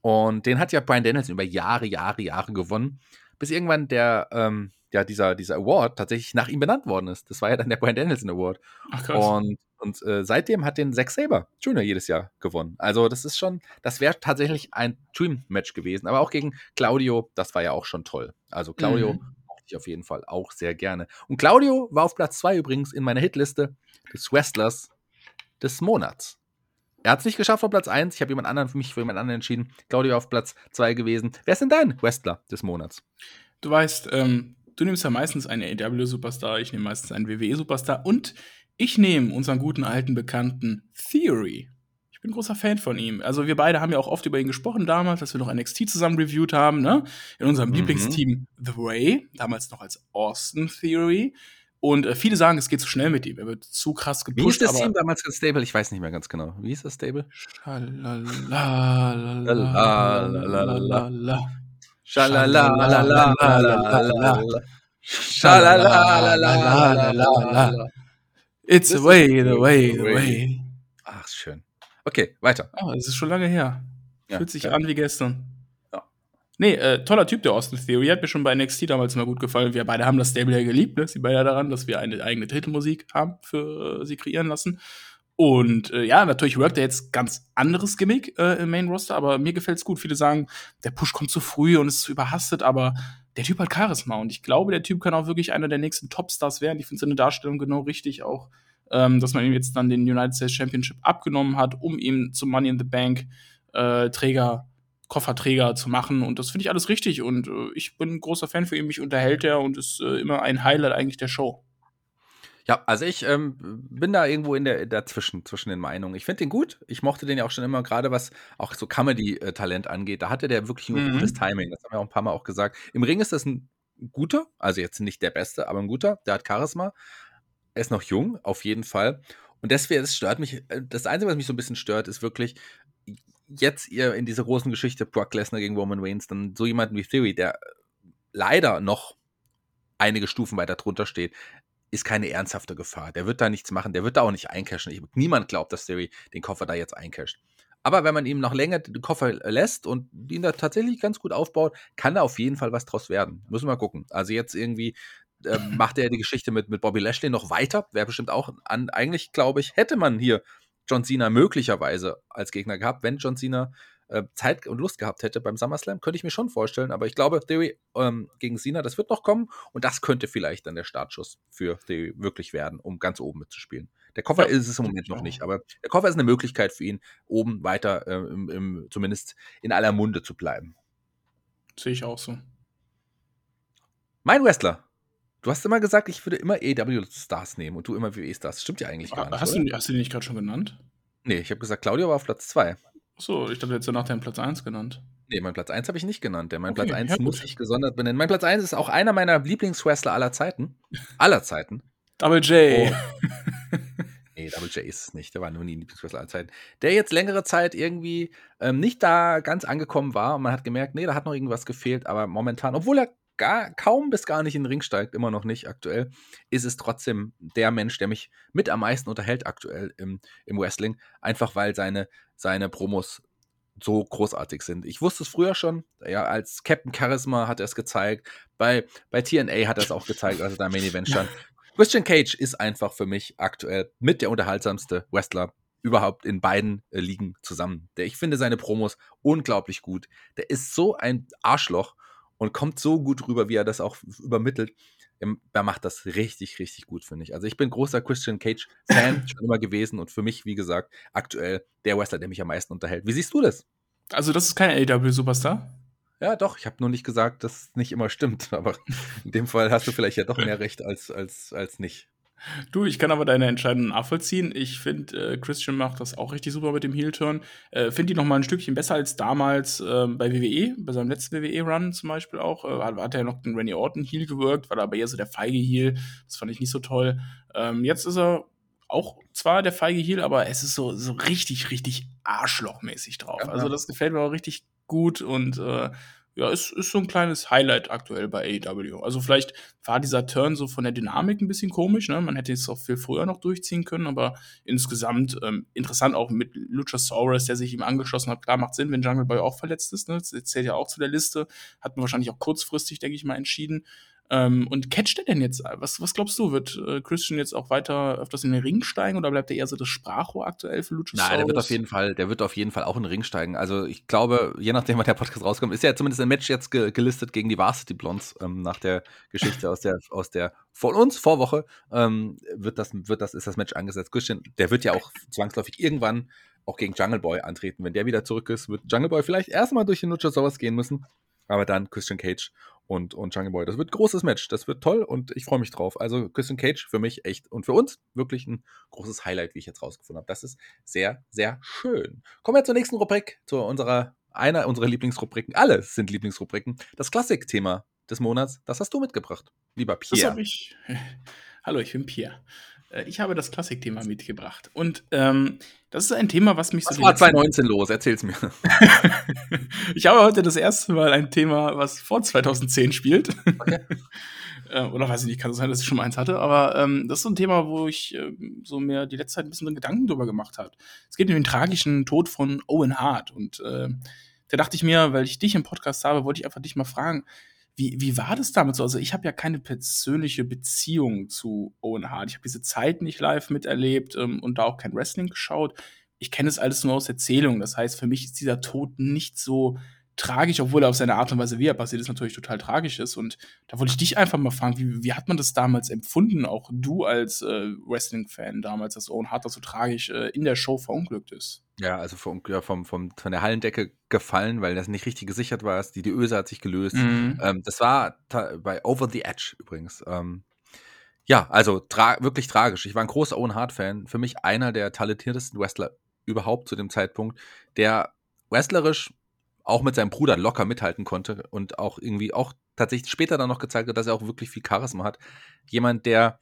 Und den hat ja Brian Danielson über Jahre, Jahre, Jahre gewonnen, bis irgendwann der, ähm, ja, dieser, dieser Award tatsächlich nach ihm benannt worden ist. Das war ja dann der Brian Danielson Award. Ach, krass. Und, und äh, seitdem hat den Zack Saber Junior jedes Jahr gewonnen. Also das ist schon, das wäre tatsächlich ein Dream-Match gewesen. Aber auch gegen Claudio, das war ja auch schon toll. Also Claudio mhm. ich auf jeden Fall auch sehr gerne. Und Claudio war auf Platz 2 übrigens in meiner Hitliste des Wrestlers des Monats. Er hat es nicht geschafft auf Platz 1. Ich habe jemand anderen für mich für jemand anderen entschieden. Claudio auf Platz 2 gewesen. Wer ist denn dein Wrestler des Monats? Du weißt, ähm, du nimmst ja meistens einen AW-Superstar, ich nehme meistens einen WWE-Superstar und Ich nehme unseren guten alten Bekannten Theory. Ich bin ein großer Fan von ihm. Also wir beide haben ja auch oft über ihn gesprochen damals, dass wir noch NXT zusammen reviewed haben, ne? In unserem Mhm. Lieblingsteam The Way, damals noch als Austin Theory. Und äh, viele sagen, es geht zu schnell mit ihm. Er wird zu krass Wie hieß gepusht. das Team damals ganz Stable? Ich weiß nicht mehr ganz genau. Wie hieß das Stable? It's the way, the way, the way. Ach, schön. Okay, weiter. Es ist schon lange her. Fühlt sich an wie gestern. Nee, äh, toller Typ, der Austin Theory. Hat mir schon bei NXT damals mal gut gefallen. Wir beide haben das Stable ja geliebt, ne? Sie beide daran, dass wir eine eigene Titelmusik haben für äh, sie kreieren lassen. Und äh, ja, natürlich workt er jetzt ganz anderes Gimmick äh, im Main Roster, aber mir gefällt's gut. Viele sagen, der Push kommt zu früh und ist zu überhastet, aber der Typ hat Charisma und ich glaube, der Typ kann auch wirklich einer der nächsten Topstars werden. Ich finde seine Darstellung genau richtig, auch ähm, dass man ihm jetzt dann den United States Championship abgenommen hat, um ihn zum Money in the Bank äh, Träger, Kofferträger zu machen. Und das finde ich alles richtig. Und äh, ich bin ein großer Fan für ihn. Mich unterhält er und ist äh, immer ein Highlight eigentlich der Show. Ja, also ich ähm, bin da irgendwo in der dazwischen, zwischen den Meinungen. Ich finde den gut. Ich mochte den ja auch schon immer, gerade was auch so Comedy-Talent angeht. Da hatte der wirklich ein Mhm. gutes Timing. Das haben wir auch ein paar Mal auch gesagt. Im Ring ist das ein guter, also jetzt nicht der Beste, aber ein guter. Der hat Charisma. Er ist noch jung, auf jeden Fall. Und deswegen, das stört mich. äh, Das Einzige, was mich so ein bisschen stört, ist wirklich jetzt ihr in dieser großen Geschichte Brock Lesnar gegen Roman Reigns, dann so jemanden wie Theory, der leider noch einige Stufen weiter drunter steht, ist keine ernsthafte Gefahr. Der wird da nichts machen, der wird da auch nicht eincashen. Ich, niemand glaubt, dass Theory den Koffer da jetzt eincasht. Aber wenn man ihm noch länger den Koffer lässt und ihn da tatsächlich ganz gut aufbaut, kann da auf jeden Fall was draus werden. Müssen wir mal gucken. Also jetzt irgendwie äh, macht er die Geschichte mit, mit Bobby Lashley noch weiter. Wäre bestimmt auch an, eigentlich, glaube ich, hätte man hier John Cena möglicherweise als Gegner gehabt, wenn John Cena äh, Zeit und Lust gehabt hätte beim SummerSlam, könnte ich mir schon vorstellen. Aber ich glaube, Theory ähm, gegen Cena, das wird noch kommen und das könnte vielleicht dann der Startschuss für Theory wirklich werden, um ganz oben mitzuspielen. Der Koffer Ja, ist es im Moment noch nicht, aber der Koffer ist eine Möglichkeit für ihn, oben weiter äh, im, im, zumindest in aller Munde zu bleiben. Sehe ich auch so. Mein Wrestler. Du hast immer gesagt, ich würde immer AW-Stars nehmen und du immer WWE-Stars. Stimmt ja eigentlich gar nicht. Hast oder? du, hast du den nicht gerade schon genannt? Nee, ich habe gesagt, Claudio war auf Platz 2. Achso, ich dachte, jetzt nach deinem Platz 1 genannt. Nee, mein Platz 1 habe ich nicht genannt. Der mein Okay, Platz 1 ja, muss ich gesondert benennen. Mein Platz 1 ist auch einer meiner Lieblingswrestler aller Zeiten. [LAUGHS] Aller Zeiten. Double J. [LAUGHS] Nee, Double J ist es nicht. Der war nur nie ein Lieblingswrestler aller Zeiten. Der jetzt längere Zeit irgendwie ähm, nicht da ganz angekommen war und man hat gemerkt, nee, da hat noch irgendwas gefehlt. Aber momentan, obwohl er gar, kaum bis gar nicht in den Ring steigt, immer noch nicht aktuell, ist es trotzdem der Mensch, der mich mit am meisten unterhält aktuell im, im Wrestling. Einfach weil seine, seine Promos so großartig sind. Ich wusste es früher schon, ja, als Captain Charisma hat er es gezeigt, bei, bei TNA hat er es auch gezeigt, als er da Main Event [LAUGHS] stand. Christian Cage ist einfach für mich aktuell mit der unterhaltsamste Wrestler überhaupt in beiden äh, Ligen zusammen. Der, ich finde seine Promos unglaublich gut. Der ist so ein Arschloch und kommt so gut rüber, wie er das auch übermittelt. Ähm, Er macht das richtig, richtig gut, finde ich. Also ich bin großer Christian Cage-Fan [LAUGHS] schon immer gewesen und für mich, wie gesagt, aktuell der Wrestler, der mich am meisten unterhält. Wie siehst du das? Also, das ist kein AW-Superstar? Ja, doch, ich habe nur nicht gesagt, dass es nicht immer stimmt, [LAUGHS] aber in dem Fall hast du vielleicht ja doch mehr [LAUGHS] recht als, als, als nicht. Du, ich kann aber deine Entscheidung nachvollziehen. Ich finde, äh, Christian macht das auch richtig super mit dem Heel-Turn. Äh, finde die noch mal ein Stückchen besser als damals ähm, bei WWE, bei seinem letzten WWE-Run zum Beispiel auch. Äh, hat, hat er noch den Randy Orton Heel gewirkt, war da aber eher so der feige Heel. Das fand ich nicht so toll. Ähm, jetzt ist er auch zwar der feige Heel, aber es ist so, so richtig, richtig arschlochmäßig drauf. Ja, also das gefällt mir auch richtig gut und äh, ja, ist, ist so ein kleines Highlight aktuell bei AEW. Also vielleicht war dieser Turn so von der Dynamik ein bisschen komisch, ne? Man hätte es auch viel früher noch durchziehen können, aber insgesamt ähm, interessant auch mit Luchasaurus, der sich ihm angeschlossen hat. Klar, macht Sinn, wenn Jungle Boy auch verletzt ist, ne? Das zählt ja auch zu der Liste. Hat man wahrscheinlich auch kurzfristig, denke ich mal, entschieden. Ähm, und catcht er denn jetzt? Was, was glaubst du? Wird äh, Christian jetzt auch weiter öfters in den Ring steigen oder bleibt er eher so das Sprachrohr aktuell für Luchasaurus? Nein, der wird auf jeden Fall, der wird auf jeden Fall auch in den Ring steigen. Also ich glaube, je nachdem, wann der Podcast rauskommt, ist ja zumindest ein Match jetzt ge gelistet gegen die Varsity Blondes ähm, nach der Geschichte aus der aus der von uns Vorwoche ähm, wird das wird das ist das Match angesetzt. Christian, der wird ja auch zwangsläufig irgendwann auch gegen Jungle Boy antreten. Wenn der wieder zurück ist, wird Jungle Boy vielleicht erstmal durch den Luchasaurus gehen müssen, aber dann Christian Cage und, und Jungle Boy. Das wird ein großes Match. Das wird toll und ich freue mich drauf. Also Christian Cage für mich echt und für uns wirklich ein großes Highlight, wie ich jetzt rausgefunden habe. Das ist sehr, sehr schön. Kommen wir zur nächsten Rubrik, zu unserer, einer unserer Lieblingsrubriken. Alle sind Lieblingsrubriken. Das Klassik-Thema des Monats, das hast du mitgebracht, lieber Pierre. Das habe ich. [LAUGHS] Hallo, ich bin Pierre. Äh, ich habe das Klassikthema mitgebracht. Und ähm, das ist ein Thema, was mich was so. War 2019 los? Erzähl's mir. [LAUGHS] ich habe heute das erste Mal ein Thema, was vor 2010 spielt. Okay. [LAUGHS] Äh, oder weiß ich nicht, kann sein, dass ich schon mal eins hatte, aber ähm, das ist so ein Thema, wo ich äh, so mir die letzte Zeit ein bisschen Gedanken drüber gemacht habe. Es geht um den tragischen Tod von Owen Hart. Und äh, da dachte ich mir, weil ich dich im Podcast habe, wollte ich einfach dich mal fragen, wie, wie war das damals so? Also ich habe ja keine persönliche Beziehung zu Owen Hart. Ich habe diese Zeit nicht live miterlebt ähm, und da auch kein Wrestling geschaut. Ich kenne es alles nur aus Erzählungen. Das heißt, für mich ist dieser Tod nicht so tragisch, obwohl er auf seine Art und Weise, wie er passiert ist, natürlich total tragisch ist. Und da wollte ich dich einfach mal fragen, wie, wie hat man das damals empfunden, auch du als äh, Wrestling-Fan damals, dass Owen Hart so tragisch äh, in der Show verunglückt ist? Ja, also vom, ja, vom, vom, von der Hallendecke gefallen, weil das nicht richtig gesichert war. Die, die Öse hat sich gelöst. Mhm. Ähm, das war bei Over the Edge übrigens. Ähm, ja, also tra wirklich tragisch. Ich war ein großer Owen Hart-Fan. Für mich einer der talentiertesten Wrestler überhaupt zu dem Zeitpunkt, der wrestlerisch auch mit seinem Bruder locker mithalten konnte und auch irgendwie auch tatsächlich später dann noch gezeigt hat, dass er auch wirklich viel Charisma hat. Jemand, der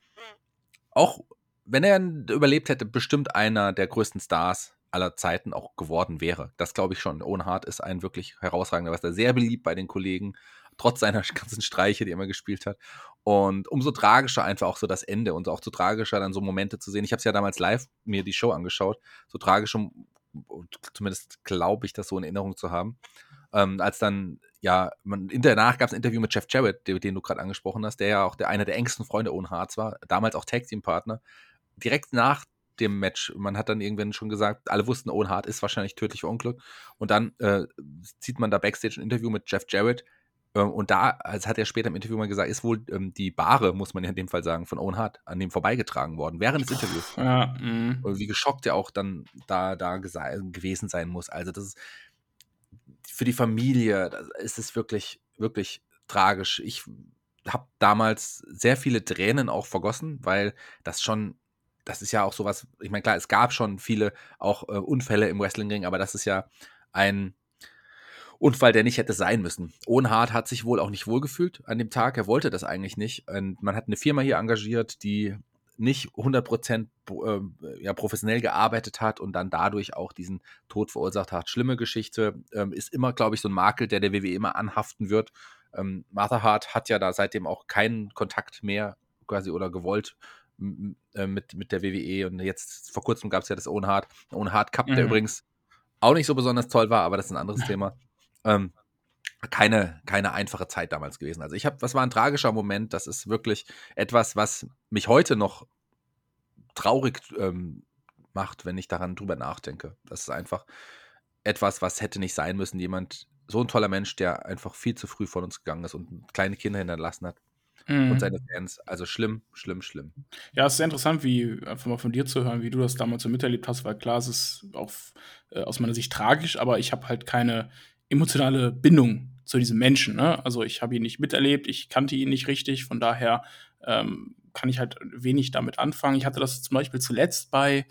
auch, wenn er überlebt hätte, bestimmt einer der größten Stars aller Zeiten auch geworden wäre. Das glaube ich schon. Owen Hart ist ein wirklich herausragender Wrestler, sehr beliebt bei den Kollegen, trotz seiner [LAUGHS] ganzen Streiche, die er immer gespielt hat. Und umso tragischer einfach auch so das Ende und auch so tragischer dann so Momente zu sehen. Ich habe es ja damals live mir die Show angeschaut, so tragische zumindest glaube ich, das so in Erinnerung zu haben. Ähm, als dann, ja, man, danach gab es ein Interview mit Jeff Jarrett, den, den du gerade angesprochen hast, der ja auch der, einer der engsten Freunde Owen Harts war, damals auch Tag Team Partner. Direkt nach dem Match, man hat dann irgendwann schon gesagt, alle wussten, Owen Hart ist wahrscheinlich tödlich verunglückt. Und dann äh, sieht man da Backstage ein Interview mit Jeff Jarrett, und da, als hat er später im Interview mal gesagt, ist wohl ähm, die Bahre, muss man ja in dem Fall sagen, von Owen Hart an dem vorbeigetragen worden, während des Interviews. Ja, mh. und wie geschockt er auch dann da, da gewesen sein muss. Also, das ist für die Familie, ist es wirklich, wirklich tragisch. Ich habe damals sehr viele Tränen auch vergossen, weil das schon, das ist ja auch sowas, ich meine, klar, es gab schon viele auch äh, Unfälle im Wrestlingring, aber das ist ja ein Unfall, der nicht hätte sein müssen. Owen Hart hat sich wohl auch nicht wohlgefühlt an dem Tag. Er wollte das eigentlich nicht. Und man hat eine Firma hier engagiert, die nicht 100% äh, ja, professionell gearbeitet hat und dann dadurch auch diesen Tod verursacht hat. Schlimme Geschichte. Ähm, ist immer, glaube ich, so ein Makel, der der WWE immer anhaften wird. Ähm, Martha Hart hat ja da seitdem auch keinen Kontakt mehr quasi oder gewollt äh, mit, mit der WWE. Und jetzt vor kurzem gab es ja das Hart, Owen Hart Cup, mhm. der übrigens auch nicht so besonders toll war, aber das ist ein anderes [LAUGHS] Thema. Ähm, keine, keine einfache Zeit damals gewesen. Also ich habe, was war ein tragischer Moment, das ist wirklich etwas, was mich heute noch traurig ähm, macht, wenn ich daran drüber nachdenke. Das ist einfach etwas, was hätte nicht sein müssen. Jemand, so ein toller Mensch, der einfach viel zu früh von uns gegangen ist und kleine Kinder hinterlassen hat. Mhm. Und seine Fans. Also schlimm, schlimm, schlimm. Ja, es ist sehr interessant, wie einfach mal von dir zu hören, wie du das damals so miterlebt hast, weil klar, es ist auch äh, aus meiner Sicht tragisch, aber ich habe halt keine emotionale Bindung zu diesem Menschen. Ne? Also ich habe ihn nicht miterlebt, ich kannte ihn nicht richtig, von daher ähm, kann ich halt wenig damit anfangen. Ich hatte das zum Beispiel zuletzt bei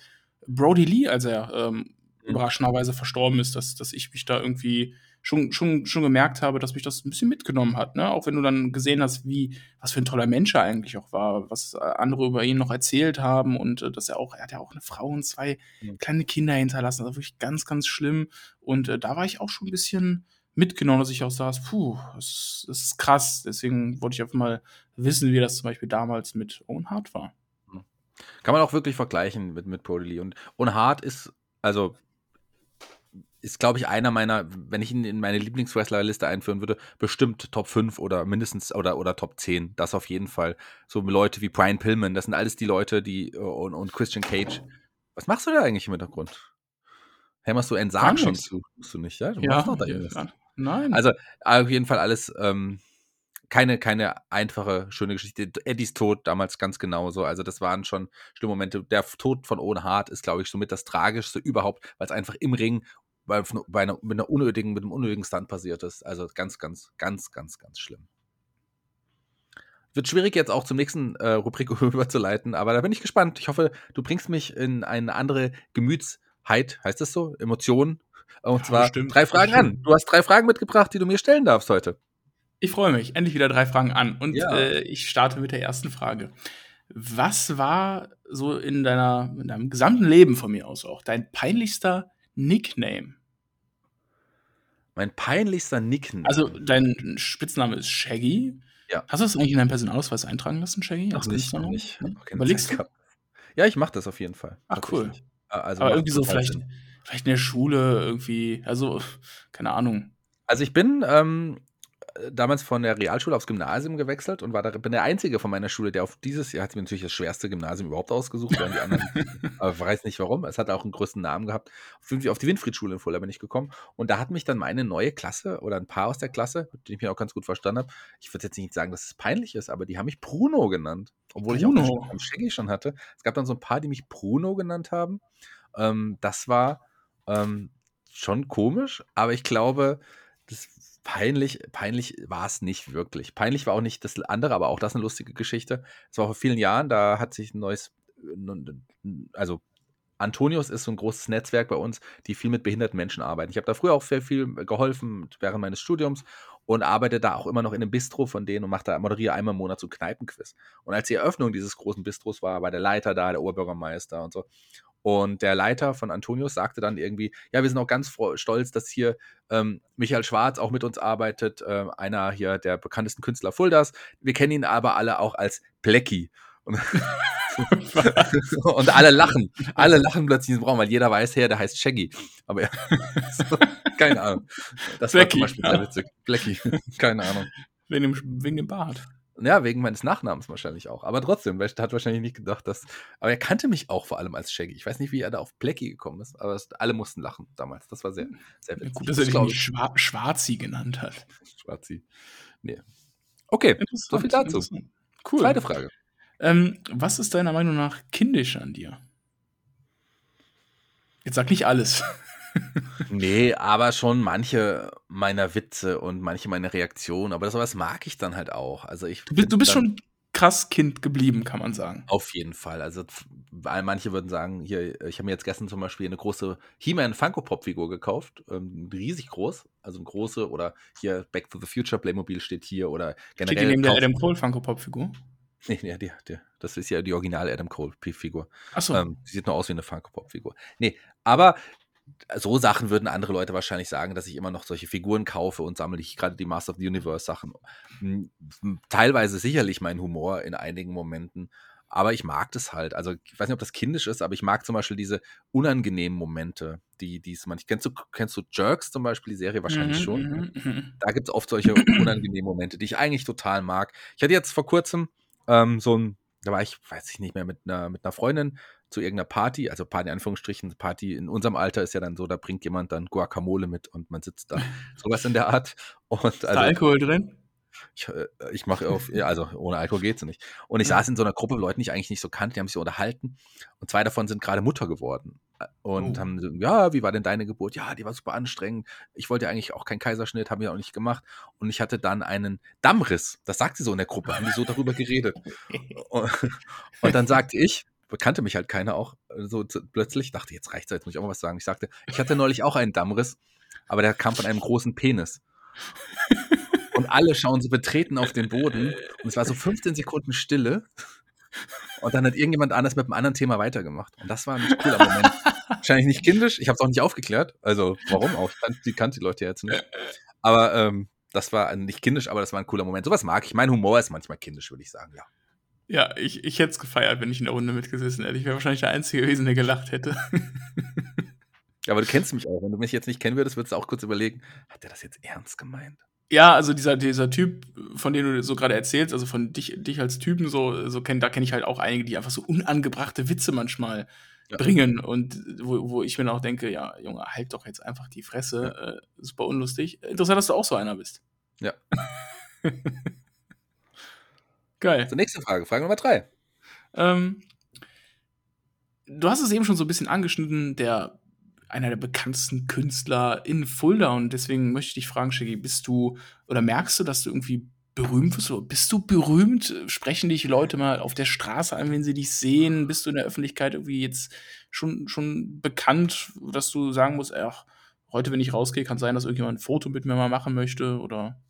Brody Lee, als er ähm, mhm. überraschenderweise verstorben ist, dass, dass ich mich da irgendwie schon, schon, schon gemerkt habe, dass mich das ein bisschen mitgenommen hat. Ne? Auch wenn du dann gesehen hast, wie, was für ein toller Mensch er eigentlich auch war, was äh, andere über ihn noch erzählt haben und äh, dass er auch, er hat ja auch eine Frau und zwei mhm. kleine Kinder hinterlassen. Das war wirklich ganz, ganz schlimm. Und äh, da war ich auch schon ein bisschen mitgenommen, dass ich auch saß, puh, das, das ist krass. Deswegen wollte ich einfach mal wissen, wie das zum Beispiel damals mit Owen Hart war. Kann man auch wirklich vergleichen mit, mit Brody Und Owen Hart ist, also ist, glaube ich, einer meiner, wenn ich ihn in meine Lieblingswrestler-Liste einführen würde, bestimmt Top 5 oder mindestens oder, oder Top 10. Das auf jeden Fall. So Leute wie Brian Pillman, das sind alles die Leute, die äh, und, und Christian Cage. Was machst du da eigentlich im Hintergrund? Hämmerst du Sarg schon zu? Tust du nicht, ja? Du ja, machst doch da irgendwas. Nein. Also auf jeden Fall alles ähm, keine, keine einfache, schöne Geschichte. Eddies Tod damals ganz genauso. Also, das waren schon schlimme Momente. Der Tod von Owen Hart ist, glaube ich, somit das Tragischste überhaupt, weil es einfach im Ring bei, bei einer, mit, einer unnötigen, mit einem unnötigen Stunt passiert ist. Also ganz, ganz, ganz, ganz, ganz schlimm. Wird schwierig jetzt auch zum nächsten äh, Rubrik [LAUGHS] überzuleiten, aber da bin ich gespannt. Ich hoffe, du bringst mich in eine andere Gemütsheit, heißt das so? Emotionen. Und Ja, zwar bestimmt, drei Fragen an. bestimmt. Du hast drei Fragen mitgebracht, die du mir stellen darfst heute. Ich freue mich. Endlich wieder drei Fragen an. Und Ja. äh, ich starte mit der ersten Frage. Was war so in, deiner, in deinem gesamten Leben von mir aus auch dein peinlichster Nickname? Mein peinlichster Nicken. Also, dein Spitzname ist Shaggy. Ja. Hast du das eigentlich in deinem Personalausweis eintragen lassen, Shaggy? noch nicht, noch nicht. Keine Überlegst du? Ja, ich mache das auf jeden Fall. Ach, cool. Äh, Also Aber irgendwie so vielleicht, Sinn. vielleicht in der Schule irgendwie, also, keine Ahnung. Also ich bin ähm, damals von der Realschule aufs Gymnasium gewechselt und war da, bin der Einzige von meiner Schule, der auf dieses Jahr hat sich mir natürlich das schwerste Gymnasium überhaupt ausgesucht, während die anderen, [LAUGHS] aber weiß nicht warum. Es hat auch einen größten Namen gehabt. Auf die- auf die Winfriedschule in Fulda bin ich gekommen und da hat mich dann meine neue Klasse oder ein paar aus der Klasse, mit denen ich mich auch ganz gut verstanden habe, ich würde jetzt nicht sagen, dass es peinlich ist, aber die haben mich Bruno genannt, obwohl ich Bruno? auch am Shaggy schon hatte. Es gab dann so ein paar, die mich Bruno genannt haben. Ähm, das war ähm, schon komisch, aber ich glaube, das peinlich, peinlich war es nicht wirklich. Peinlich war auch nicht das andere, aber auch das eine lustige Geschichte. Es war vor vielen Jahren, da hat sich ein neues, also Antonius ist so ein großes Netzwerk bei uns, die viel mit behinderten Menschen arbeiten. Ich habe da früher auch sehr viel geholfen während meines Studiums und arbeite da auch immer noch in einem Bistro von denen und mache da, moderiere einmal im Monat so Kneipenquiz. Und als die Eröffnung dieses großen Bistros war, war der Leiter da, der Oberbürgermeister und so. Und der Leiter von Antonius sagte dann irgendwie, ja, wir sind auch ganz stolz, dass hier ähm, Michael Schwarz auch mit uns arbeitet, äh, einer hier der bekanntesten Künstler Fuldas. Wir kennen ihn aber alle auch als Plecki. Und, [LAUGHS] und alle lachen. Alle lachen plötzlich in diesem Raum, weil jeder weiß, her, der heißt Shaggy. Aber ja, [LAUGHS] so, keine Ahnung. Das war Blackie, zum Beispiel ja. sehr witzig. Blackie, [LAUGHS] keine Ahnung. Wegen dem, wegen dem Bart. Ja, wegen meines Nachnamens wahrscheinlich auch. Aber trotzdem, er hat wahrscheinlich nicht gedacht, dass. Aber er kannte mich auch vor allem als Shaggy. Ich weiß nicht, wie er da auf Blackie gekommen ist, aber es, alle mussten lachen damals. Das war sehr, sehr witzig. Gut, dass er dich nicht Schwa Schwarzi genannt hat. [LAUGHS] Schwarzi. Nee. Okay, so viel dazu. Cool. Zweite Frage. Ähm, was ist deiner Meinung nach kindisch an dir? Jetzt sag nicht alles. [LAUGHS] Nee, aber schon manche meiner Witze und manche meiner Reaktionen. Aber sowas mag ich dann halt auch. Also ich Du bist, du bist schon krass Kind geblieben, kann man sagen. Auf jeden Fall. Also, weil manche würden sagen, hier, ich habe mir jetzt gestern zum Beispiel eine große He-Man Funko Pop Figur gekauft, ähm, riesig groß, also eine große oder hier Back to the Future Playmobil steht hier oder Steht die generell. neben der Adam Cole Funko Pop Figur? Nee, nee, die, die, das ist ja die originale Adam Cole Figur. Achso. Ähm, sieht nur aus wie eine Funko Pop Figur. Nee, aber so Sachen würden andere Leute wahrscheinlich sagen, dass ich immer noch solche Figuren kaufe und sammle ich gerade die Master of the Universe Sachen. M- m- Teilweise sicherlich mein Humor in einigen Momenten, aber ich mag das halt. Also ich weiß nicht, ob das kindisch ist, aber ich mag zum Beispiel diese unangenehmen Momente, die die es manchmal. Kennst du, kennst du Jerks zum Beispiel, die Serie wahrscheinlich Mhm, schon? mhm, mhm. Da gibt es oft solche unangenehmen Momente, die ich eigentlich total mag. Ich hatte jetzt vor kurzem ähm, so ein, da war ich, weiß ich nicht mehr, mit einer, mit einer Freundin zu irgendeiner Party, also Party in Anführungsstrichen, Party in unserem Alter ist ja dann so, da bringt jemand dann Guacamole mit und man sitzt da. [LAUGHS] Sowas in der Art. Und Ist da also Alkohol drin? ich, äh, ich mache auf, also ohne Alkohol geht's nicht. Und ich saß in so einer Gruppe Leuten, die ich eigentlich nicht so kannte, die haben sich so unterhalten. Und zwei davon sind gerade Mutter geworden. Äh, Und Oh. haben so, ja, wie war denn deine Geburt? Ja, die war super anstrengend. Ich wollte ja eigentlich auch keinen Kaiserschnitt, haben wir auch nicht gemacht. Und ich hatte dann einen Dammriss. Das sagt sie so in der Gruppe, haben die so darüber geredet. Und, [LAUGHS] und dann sagte ich, bekannte mich halt keiner auch, äh, so plötzlich, dachte, jetzt reicht's, jetzt muss ich auch mal was sagen. Ich sagte, ich hatte neulich auch einen Dammriss, aber der kam von einem großen Penis. Und alle schauen so betreten auf den Boden. Und es war so 15 Sekunden Stille. Und dann hat irgendjemand anders mit einem anderen Thema weitergemacht. Und das war ein cooler Moment. Wahrscheinlich nicht kindisch. Ich habe es auch nicht aufgeklärt. Also, warum auch? Die kannte die Leute ja jetzt nicht. Aber ähm, das war nicht kindisch, aber das war ein cooler Moment. Sowas mag ich. Mein Humor ist manchmal kindisch, würde ich sagen, ja. Ja, ich, ich hätte es gefeiert, wenn ich in der Runde mitgesessen hätte. Ich wäre wahrscheinlich der Einzige gewesen, der gelacht hätte. Ja, aber du kennst mich auch. Wenn du mich jetzt nicht kennen würdest, würdest du auch kurz überlegen, hat der das jetzt ernst gemeint? Ja, also dieser, dieser Typ, von dem du so gerade erzählst, also von dich, dich als Typen, so, so kenn, da kenne ich halt auch einige, die einfach so unangebrachte Witze manchmal Ja. bringen. Und wo, wo ich mir dann auch denke, ja, Junge, halt doch jetzt einfach die Fresse. Äh, super unlustig. Interessant, dass du auch so einer bist. Ja. [LAUGHS] Geil. So, nächste Frage. Frage Nummer drei. Ähm, du hast es eben schon so ein bisschen angeschnitten, der einer der bekanntesten Künstler in Fulda und deswegen möchte ich dich fragen, Shiggy, bist du oder merkst du, dass du irgendwie berühmt wirst. Du, bist du berühmt? Sprechen dich Leute mal auf der Straße an, wenn sie dich sehen? Bist du in der Öffentlichkeit irgendwie jetzt schon, schon bekannt, dass du sagen musst, ach, heute, wenn ich rausgehe, kann sein, dass irgendjemand ein Foto mit mir mal machen möchte oder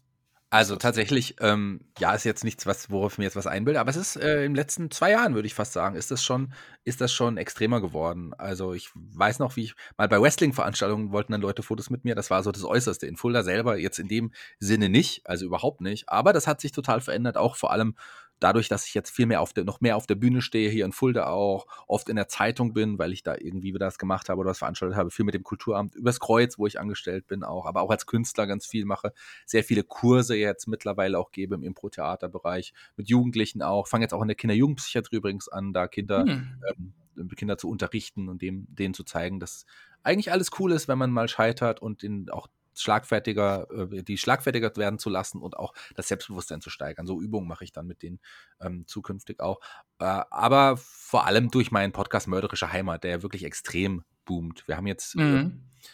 also tatsächlich, ähm, ja, ist jetzt nichts, was, worauf ich mir jetzt was einbilde, aber es ist äh, in den letzten zwei Jahren, würde ich fast sagen, ist das schon, ist das schon extremer geworden. Also ich weiß noch, wie ich mal bei Wrestling-Veranstaltungen wollten dann Leute Fotos mit mir. Das war so das Äußerste. In Fulda selber jetzt in dem Sinne nicht, also überhaupt nicht. Aber das hat sich total verändert, auch vor allem dadurch, dass ich jetzt viel mehr auf der, noch mehr auf der Bühne stehe, hier in Fulda auch, oft in der Zeitung bin, weil ich da irgendwie wieder das gemacht habe oder was veranstaltet habe, viel mit dem Kulturamt, übers Kreuz, wo ich angestellt bin auch, aber auch als Künstler ganz viel mache, sehr viele Kurse jetzt mittlerweile auch gebe im Impro-Theaterbereich, mit Jugendlichen auch, fange jetzt auch in der Kinder-Jugendpsychiatrie übrigens an, da Kinder, hm. ähm, Kinder zu unterrichten und dem, denen zu zeigen, dass eigentlich alles cool ist, wenn man mal scheitert und in, auch schlagfertiger, äh, die schlagfertiger werden zu lassen und auch das Selbstbewusstsein zu steigern. So Übungen mache ich dann mit denen ähm, zukünftig auch. Äh, aber vor allem durch meinen Podcast Mörderische Heimat, der wirklich extrem boomt. Wir haben jetzt äh, mhm. äh,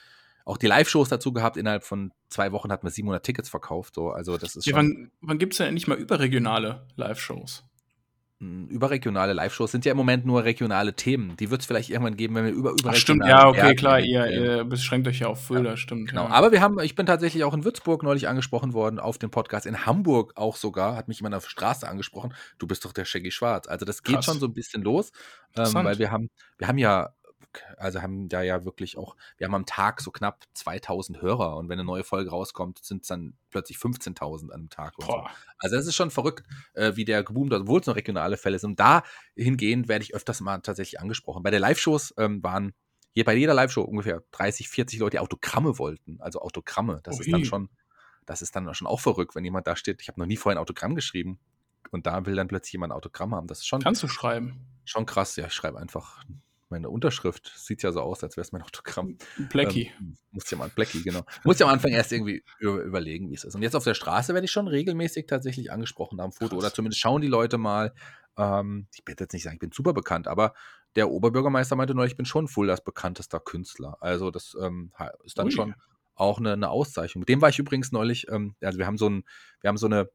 auch die Live-Shows dazu gehabt. Innerhalb von zwei Wochen hatten wir 700 Tickets verkauft. So. Also das ist ja, wann, wann gibt es denn endlich mal überregionale Live-Shows? Überregionale Live-Shows sind ja im Moment nur regionale Themen. Die wird es vielleicht irgendwann geben, wenn wir über überregionale Stimmt, ja, okay, Werke klar, ihr, ihr, beschränkt euch ja auf Fulda, ja, stimmt. Genau, ja. aber wir haben, ich bin tatsächlich auch in Würzburg neulich angesprochen worden auf dem Podcast. In Hamburg auch sogar, hat mich jemand auf der Straße angesprochen. Du bist doch der Shaggy Schwarz. Also das geht Krass. schon so ein bisschen los, ähm, weil wir haben, wir haben ja also haben da ja wirklich auch, wir haben am Tag so knapp 2000 Hörer und wenn eine neue Folge rauskommt, sind es dann plötzlich 15.000 an einem Tag. So. Also das ist schon verrückt, äh, wie der geboomt hat, obwohl es noch regionale Fälle sind. Und da hingehend werde ich öfters mal tatsächlich angesprochen. Bei der Live-Shows ähm, waren hier bei jeder Live-Show ungefähr 30, 40 Leute, die Autogramme wollten. Also Autogramme. Das Ui. ist dann schon, das ist dann schon auch verrückt, wenn jemand da steht, ich habe noch nie vorher ein Autogramm geschrieben. Und da will dann plötzlich jemand ein Autogramm haben. Das ist schon. Kannst du schreiben? Schon krass, ja, ich schreibe einfach meine Unterschrift sieht ja so aus, als wäre es mein Autogramm. Blackie. Ähm, muss ja mal, Blackie, genau. Muss ja am Anfang erst irgendwie überlegen, wie es ist. Und jetzt auf der Straße werde ich schon regelmäßig tatsächlich angesprochen am Foto. Krass. Oder zumindest schauen die Leute mal. Ähm, ich werde jetzt nicht sagen, ich bin super bekannt, aber der Oberbürgermeister meinte neulich, ich bin schon Fuldas bekanntester Künstler. Also das ähm, ist dann Ui. schon auch eine, eine, Auszeichnung. Mit dem war ich übrigens neulich, ähm, also wir haben so ein, wir haben so eine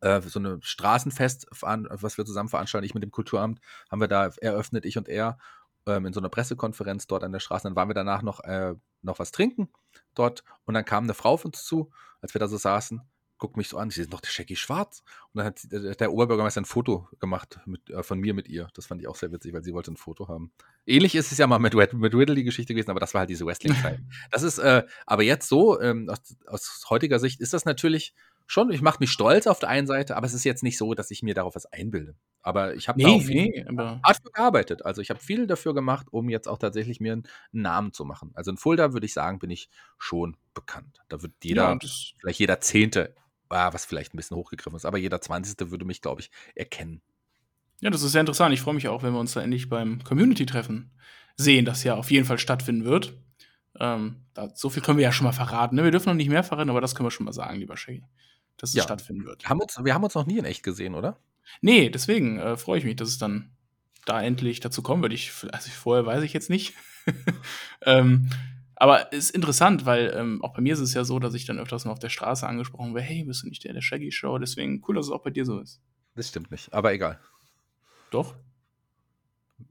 äh, so eine Straßenfest, was wir zusammen veranstalten, ich mit dem Kulturamt, haben wir da eröffnet, ich und er ähm, in so einer Pressekonferenz dort an der Straße. Dann waren wir danach noch, äh, noch was trinken dort und dann kam eine Frau auf uns zu, als wir da so saßen, guckt mich so an, sie ist noch der Shaggy Schwarz. Und dann hat der, der Oberbürgermeister ein Foto gemacht mit, äh, von mir mit ihr. Das fand ich auch sehr witzig, weil sie wollte ein Foto haben. Ähnlich ist es ja mal mit, mit Riddle die Geschichte gewesen, aber das war halt diese [LAUGHS] Wrestling-Zeit. das ist, äh, aber jetzt so, ähm, aus, aus heutiger Sicht ist das natürlich schon, ich mache mich stolz auf der einen Seite, aber es ist jetzt nicht so, dass ich mir darauf was einbilde. Aber ich habe nee, da auch nee, hart für gearbeitet. Also ich habe viel dafür gemacht, um jetzt auch tatsächlich mir einen Namen zu machen. Also in Fulda würde ich sagen, bin ich schon bekannt. Da wird jeder, ja, vielleicht jeder Zehnte, ah, was vielleicht ein bisschen hochgegriffen ist, aber jeder Zwanzigste würde mich, glaube ich, erkennen. Ja, das ist sehr interessant. Ich freue mich auch, wenn wir uns da endlich beim Community-Treffen sehen, das ja auf jeden Fall stattfinden wird. Ähm, da, so viel können wir ja schon mal verraten. Ne? Wir dürfen noch nicht mehr verraten, aber das können wir schon mal sagen, lieber Shaggy dass es ja. stattfinden wird. Haben uns, wir haben uns noch nie in echt gesehen, oder? Nee, deswegen äh, freue ich mich, dass es dann da endlich dazu kommen wird. Ich, also vorher weiß ich jetzt nicht. [LAUGHS] ähm, aber es ist interessant, weil ähm, auch bei mir ist es ja so, dass ich dann öfters mal auf der Straße angesprochen werde, hey, bist du nicht der der Shaggy Show? Deswegen cool, dass es auch bei dir so ist. Das stimmt nicht, aber egal. Doch.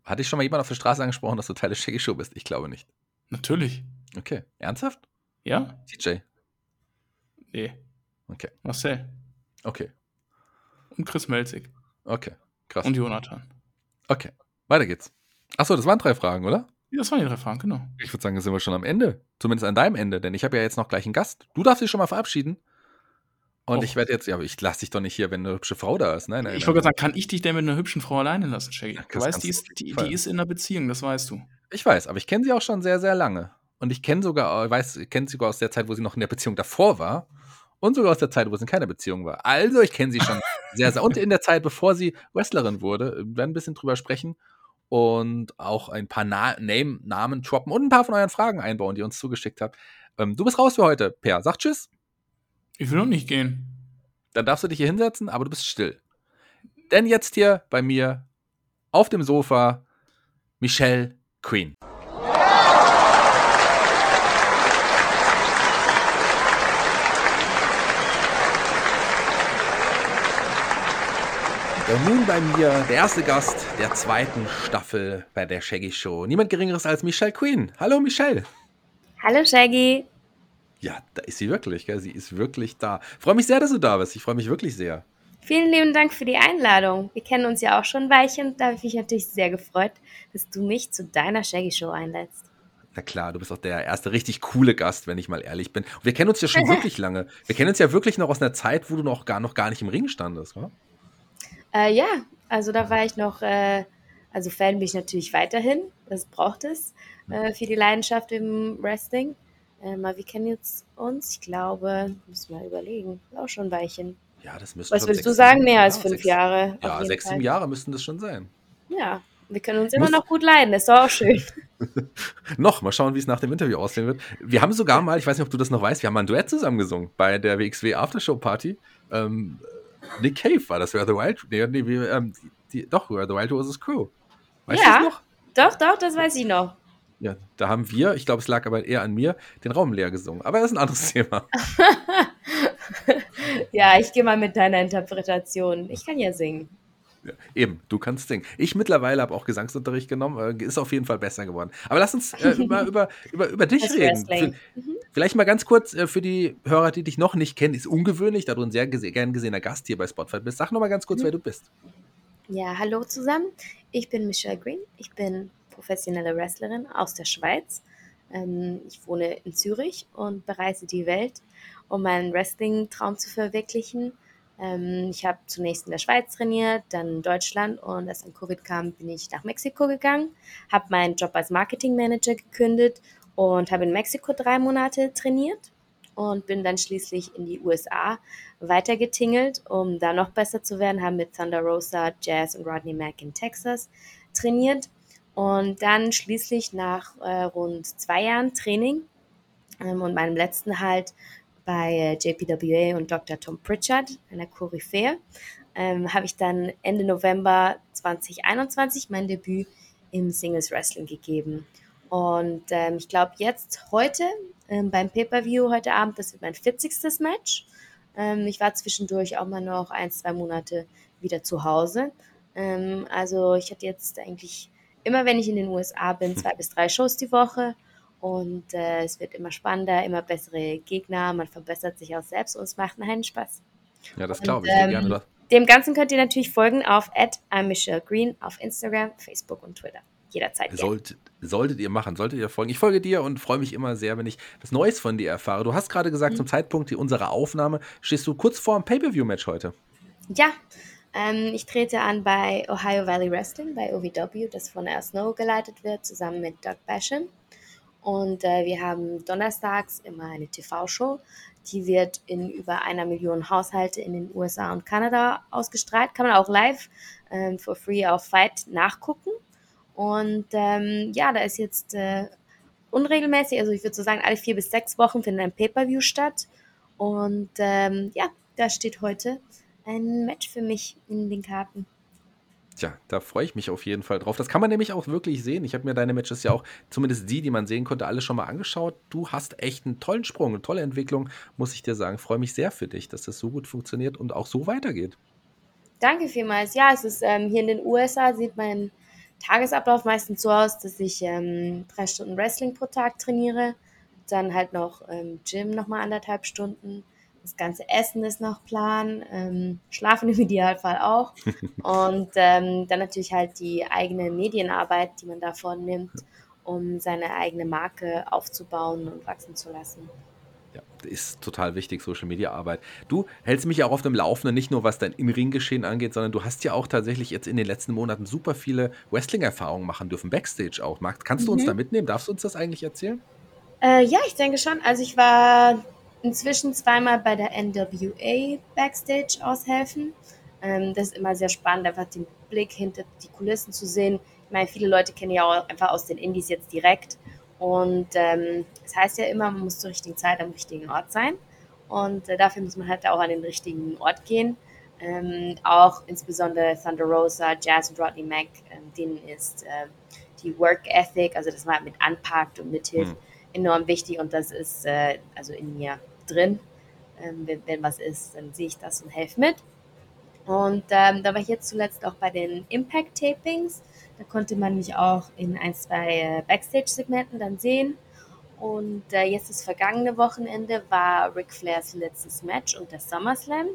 Hatte ich schon mal jemand auf der Straße angesprochen, dass du Teil der Shaggy Show bist? Ich glaube nicht. Natürlich. Okay. Ernsthaft? Ja. TJ? Nee. Okay. Marcel. Okay. Und Chris Melzig. Okay, krass. Und Jonathan. Okay, weiter geht's. Achso, das waren drei Fragen, oder? Ja, das waren die drei Fragen, genau. Ich würde sagen, da sind wir schon am Ende. Zumindest an deinem Ende, denn ich habe ja jetzt noch gleich einen Gast. Du darfst dich schon mal verabschieden. Und Och. ich werde jetzt, ja, aber ich lasse dich doch nicht hier, wenn eine hübsche Frau da ist. Nein, nein. Ich wollte gerade sagen, kann ich dich denn mit einer hübschen Frau alleine lassen, Shaggy? Du weißt, die ist, die, die ist in einer Beziehung, das weißt du. Ich weiß, aber ich kenne sie auch schon sehr, sehr lange. Und ich kenne sogar, ich weiß, kenne sie sogar aus der Zeit, wo sie noch in der Beziehung davor war und sogar aus der Zeit, wo sie in keiner Beziehung war. Also, ich kenne sie schon [LAUGHS] sehr, sehr. Und in der Zeit, bevor sie Wrestlerin wurde, wir werden ein bisschen drüber sprechen und auch ein paar Na Name Namen droppen und ein paar von euren Fragen einbauen, die ihr uns zugeschickt habt. Ähm, du bist raus für heute, Per. Sag Tschüss. Ich will noch nicht gehen. Dann darfst du dich hier hinsetzen, aber du bist still. Denn jetzt hier bei mir auf dem Sofa Michelle Queen. Nun bei mir der erste Gast der zweiten Staffel bei der Shaggy Show. Niemand Geringeres als Michelle Queen. Hallo Michelle. Hallo Shaggy. Ja, da ist sie wirklich. Gell? Sie ist wirklich da. Freue mich sehr, dass du da bist. Ich freue mich wirklich sehr. Vielen lieben Dank für die Einladung. Wir kennen uns ja auch schon ein Weilchen. Da habe ich mich natürlich sehr gefreut, dass du mich zu deiner Shaggy Show einlädst. Na klar, du bist auch der erste richtig coole Gast, wenn ich mal ehrlich bin. Und wir kennen uns ja schon [LAUGHS] wirklich lange. Wir kennen uns ja wirklich noch aus einer Zeit, wo du noch gar, noch gar nicht im Ring standest, oder? Äh, ja, also da war ich noch, äh, also Fan bin ich natürlich weiterhin. Das braucht es äh, für die Leidenschaft im Wrestling. Ähm, aber wir kennen jetzt uns, ich glaube, müssen wir überlegen, auch schon ein Weilchen. Ja, das müsste Was würdest du sagen? Mehr als fünf sechs, Jahre. Ja, sechs, sieben Jahre müssten das schon sein. Ja, wir können uns immer Muss- noch gut leiden. Das ist auch schön. [LAUGHS] Noch, mal schauen, wie es nach dem Interview aussehen wird. Wir haben sogar mal, ich weiß nicht, ob du das noch weißt, wir haben mal ein Duett zusammen gesungen bei der WXW Aftershow Party. Ähm, Nick Cave war das, Where the Wild, nee, nee, wie, ähm, die, doch, Where the Wild Roses Crew. Weißt Ja. du das noch? Doch, doch, das weiß ich noch. Ja, da haben wir, ich glaube, es lag aber eher an mir, den Raum leer gesungen. Aber das ist ein anderes Thema. [LAUGHS] Ja, ich gehe mal mit deiner Interpretation. Ich kann ja singen. Ja, eben, du kannst singen. Ich mittlerweile habe auch Gesangsunterricht genommen, äh, ist auf jeden Fall besser geworden. Aber lass uns äh, über, [LAUGHS] über, über, über dich Das reden. V- Vielleicht mal ganz kurz äh, für die Hörer, die dich noch nicht kennen, ist ungewöhnlich, da du ein sehr gese gern gesehener Gast hier bei Spotlight bist. Sag noch mal ganz kurz, Mhm. wer du bist. Ja, hallo zusammen. Ich bin Michelle Green. Ich bin professionelle Wrestlerin aus der Schweiz. Ähm, ich wohne in Zürich und bereise die Welt, um meinen Wrestling-Traum zu verwirklichen. Ähm, ich habe zunächst in der Schweiz trainiert, dann in Deutschland und als dann Covid kam, bin ich nach Mexiko gegangen, habe meinen Job als Marketingmanager gekündigt und habe in Mexiko drei Monate trainiert und bin dann schließlich in die USA weitergetingelt, um da noch besser zu werden, haben mit Thunder Rosa, Jazz und Rodney Mack in Texas trainiert und dann schließlich nach äh, rund zwei Jahren Training ähm, und meinem letzten halt bei äh, JPWA und Dr. Tom Pritchard, einer Koryphäe, ähm, habe ich dann Ende November 2021 mein Debüt im Singles Wrestling gegeben. Und ähm, ich glaube jetzt heute ähm, beim Pay-Per-View heute Abend, das wird mein 40. Match. Ähm, ich war zwischendurch auch mal noch ein, zwei Monate wieder zu Hause. Ähm, also ich hatte jetzt eigentlich immer, wenn ich in den USA bin, zwei bis drei Shows die Woche. Und äh, es wird immer spannender, immer bessere Gegner, man verbessert sich auch selbst und es macht einen Spaß. Ja, das glaube ich ähm, gerne. Dem Ganzen könnt ihr natürlich folgen auf @Green auf Instagram, Facebook und Twitter. Jederzeit. Sollt, solltet ihr machen, solltet ihr folgen. Ich folge dir und freue mich immer sehr, wenn ich das Neues von dir erfahre. Du hast gerade Mhm. gesagt, zum Zeitpunkt unserer Aufnahme stehst du kurz vor dem Pay-Per-View-Match heute. Ja, ähm, ich trete an bei Ohio Valley Wrestling, bei OVW, das von Al Snow geleitet wird, zusammen mit Doug Basham. Und äh, wir haben donnerstags immer eine TV-Show. Die wird in über einer Million Haushalte in den USA und Kanada ausgestrahlt. Kann man auch live ähm, for free auf Fight nachgucken. Und ähm, ja, da ist jetzt äh, unregelmäßig, also ich würde so sagen, alle vier bis sechs Wochen findet ein Pay-Per-View statt. Und ähm, ja, da steht heute ein Match für mich in den Karten. Tja, da freue ich mich auf jeden Fall drauf. Das kann man nämlich auch wirklich sehen. Ich habe mir deine Matches ja auch, zumindest die, die man sehen konnte, alle schon mal angeschaut. Du hast echt einen tollen Sprung, eine tolle Entwicklung, muss ich dir sagen. Freue mich sehr für dich, dass das so gut funktioniert und auch so weitergeht. Danke vielmals. Ja, es ist ähm, hier in den USA sieht mein Tagesablauf meistens so aus, dass ich ähm, drei Stunden Wrestling pro Tag trainiere, dann halt noch ähm, Gym nochmal anderthalb Stunden. Das ganze Essen ist noch Plan, ähm, Schlafen [LAUGHS] im Idealfall auch. Und ähm, dann natürlich halt die eigene Medienarbeit, die man da vornimmt, um seine eigene Marke aufzubauen und wachsen zu lassen. Ja, ist total wichtig, Social Media Arbeit. Du hältst mich auch auf dem Laufenden, nicht nur was dein In-Ring-Geschehen angeht, sondern du hast ja auch tatsächlich jetzt in den letzten Monaten super viele Wrestling-Erfahrungen machen dürfen, Backstage auch. Mag- Kannst du uns Mhm. da mitnehmen? Darfst du uns das eigentlich erzählen? Äh, ja, ich denke schon. Also ich war inzwischen zweimal bei der NWA Backstage aushelfen. Ähm, das ist immer sehr spannend, einfach den Blick hinter die Kulissen zu sehen. Ich meine, viele Leute kennen ja auch einfach aus den Indies jetzt direkt. Und ähm, es heißt ja immer, man muss zur richtigen Zeit am richtigen Ort sein. Und äh, dafür muss man halt auch an den richtigen Ort gehen. Ähm, auch insbesondere Thunder Rosa, Jazz und Rodney Mack, ähm, denen ist äh, die Work Ethic, also dass man halt mit anpackt und mithilft, Hm. enorm wichtig und das ist äh, also in mir drin. Ähm, wenn, wenn was ist, dann sehe ich das und helfe mit. Und ähm, da war ich jetzt zuletzt auch bei den Impact Tapings. Da konnte man mich auch in ein, zwei äh, Backstage-Segmenten dann sehen. Und äh, jetzt das vergangene Wochenende war Ric Flairs letztes Match und der SummerSlam.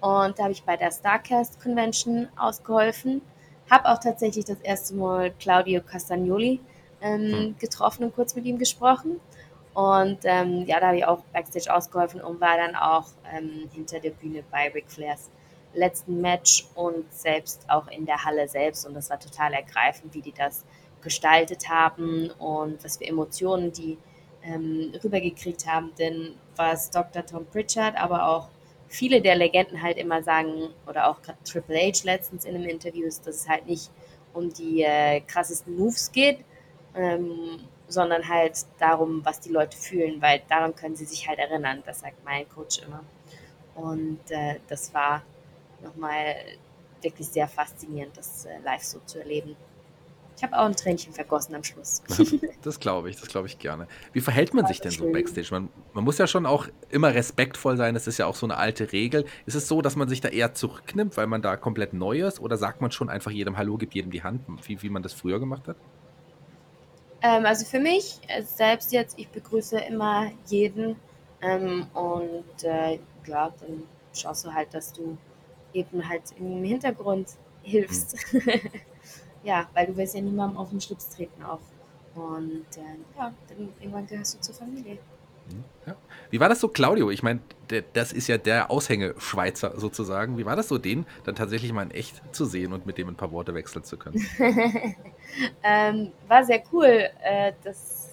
Und da habe ich bei der Starcast Convention ausgeholfen. Habe auch tatsächlich das erste Mal Claudio Castagnoli ähm, getroffen und kurz mit ihm gesprochen. Und ähm, ja, da habe ich auch Backstage ausgeholfen und war dann auch ähm, hinter der Bühne bei Ric Flairs letzten Match und selbst auch in der Halle selbst. Und das war total ergreifend, wie die das gestaltet haben und was für Emotionen die ähm, rübergekriegt haben. Denn was Dr. Tom Pritchard, aber auch viele der Legenden halt immer sagen, oder auch Triple H letztens in einem Interview, ist, dass es halt nicht um die äh, krassesten Moves geht, ähm, sondern halt darum, was die Leute fühlen, weil daran können sie sich halt erinnern. Das sagt mein Coach immer. Und äh, das war nochmal wirklich sehr faszinierend, das äh, live so zu erleben. Ich habe auch ein Tränchen vergossen am Schluss. [LAUGHS] Das glaube ich, das glaube ich gerne. Wie verhält man sich denn so backstage? Man, man, muss ja schon auch immer respektvoll sein, das ist ja auch so eine alte Regel. Ist es so, dass man sich da eher zurücknimmt, weil man da komplett neu ist? Oder sagt man schon einfach jedem Hallo, gibt jedem die Hand, wie, wie man das früher gemacht hat? Ähm, also für mich äh, selbst jetzt, ich begrüße immer jeden ähm, und äh, ja, dann schaust du halt, dass du eben halt im Hintergrund hilfst. Mhm. [LAUGHS] ja, weil du willst ja niemandem auf den Schlips treten auch. Und äh, ja, dann irgendwann gehörst du zur Familie. Ja. Wie war das so, Claudio? Ich meine, das ist ja der Aushänge-Schweizer sozusagen. Wie war das so, den dann tatsächlich mal in echt zu sehen und mit dem ein paar Worte wechseln zu können? [LAUGHS] ähm, war sehr cool, äh, das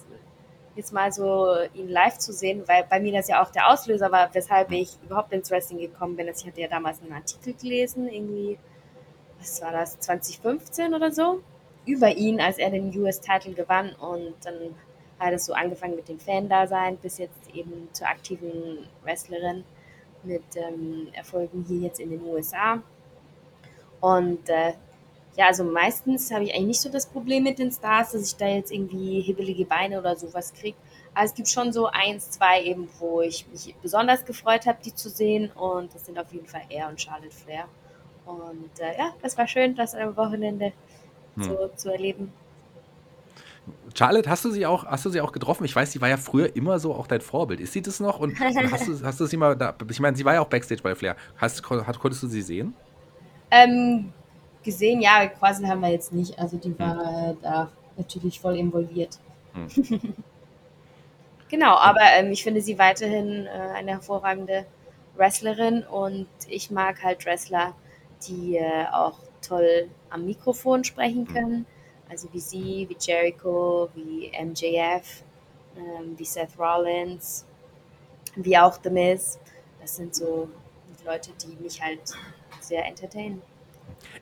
jetzt mal so ihn live zu sehen, weil bei mir das ja auch der Auslöser war, weshalb ich überhaupt ins Wrestling gekommen bin. Ich hatte ja damals einen Artikel gelesen, irgendwie was war das, 2015 oder so, über ihn, als er den US-Title gewann. Und dann hat es so angefangen mit dem Fan-Dasein bis jetzt eben zur aktiven Wrestlerin mit ähm, Erfolgen hier jetzt in den USA. Und äh, ja, also meistens habe ich eigentlich nicht so das Problem mit den Stars, dass ich da jetzt irgendwie hibbelige Beine oder sowas kriege. Aber es gibt schon so eins, zwei eben, wo ich mich besonders gefreut habe, die zu sehen. Und das sind auf jeden Fall er und Charlotte Flair. Und äh, ja, das war schön, das am Wochenende hm. so zu erleben. Charlotte, hast du sie auch, hast du sie auch getroffen? Ich weiß, sie war ja früher immer so auch dein Vorbild. Ist sie das noch? Und, und hast, du, hast du sie mal da, ich meine, sie war ja auch Backstage bei Flair. Hast, konntest du sie sehen? Ähm, gesehen, ja, quasi haben wir jetzt nicht. Also die hm. war hm. da natürlich voll involviert. Hm. [LAUGHS] genau, aber ähm, ich finde sie weiterhin äh, eine hervorragende Wrestlerin und ich mag halt Wrestler, die äh, auch toll am Mikrofon sprechen hm. Also wie sie, wie Jericho, wie MJF, ähm, wie Seth Rollins, wie auch The Miz. Das sind so Leute, die mich halt sehr entertainen.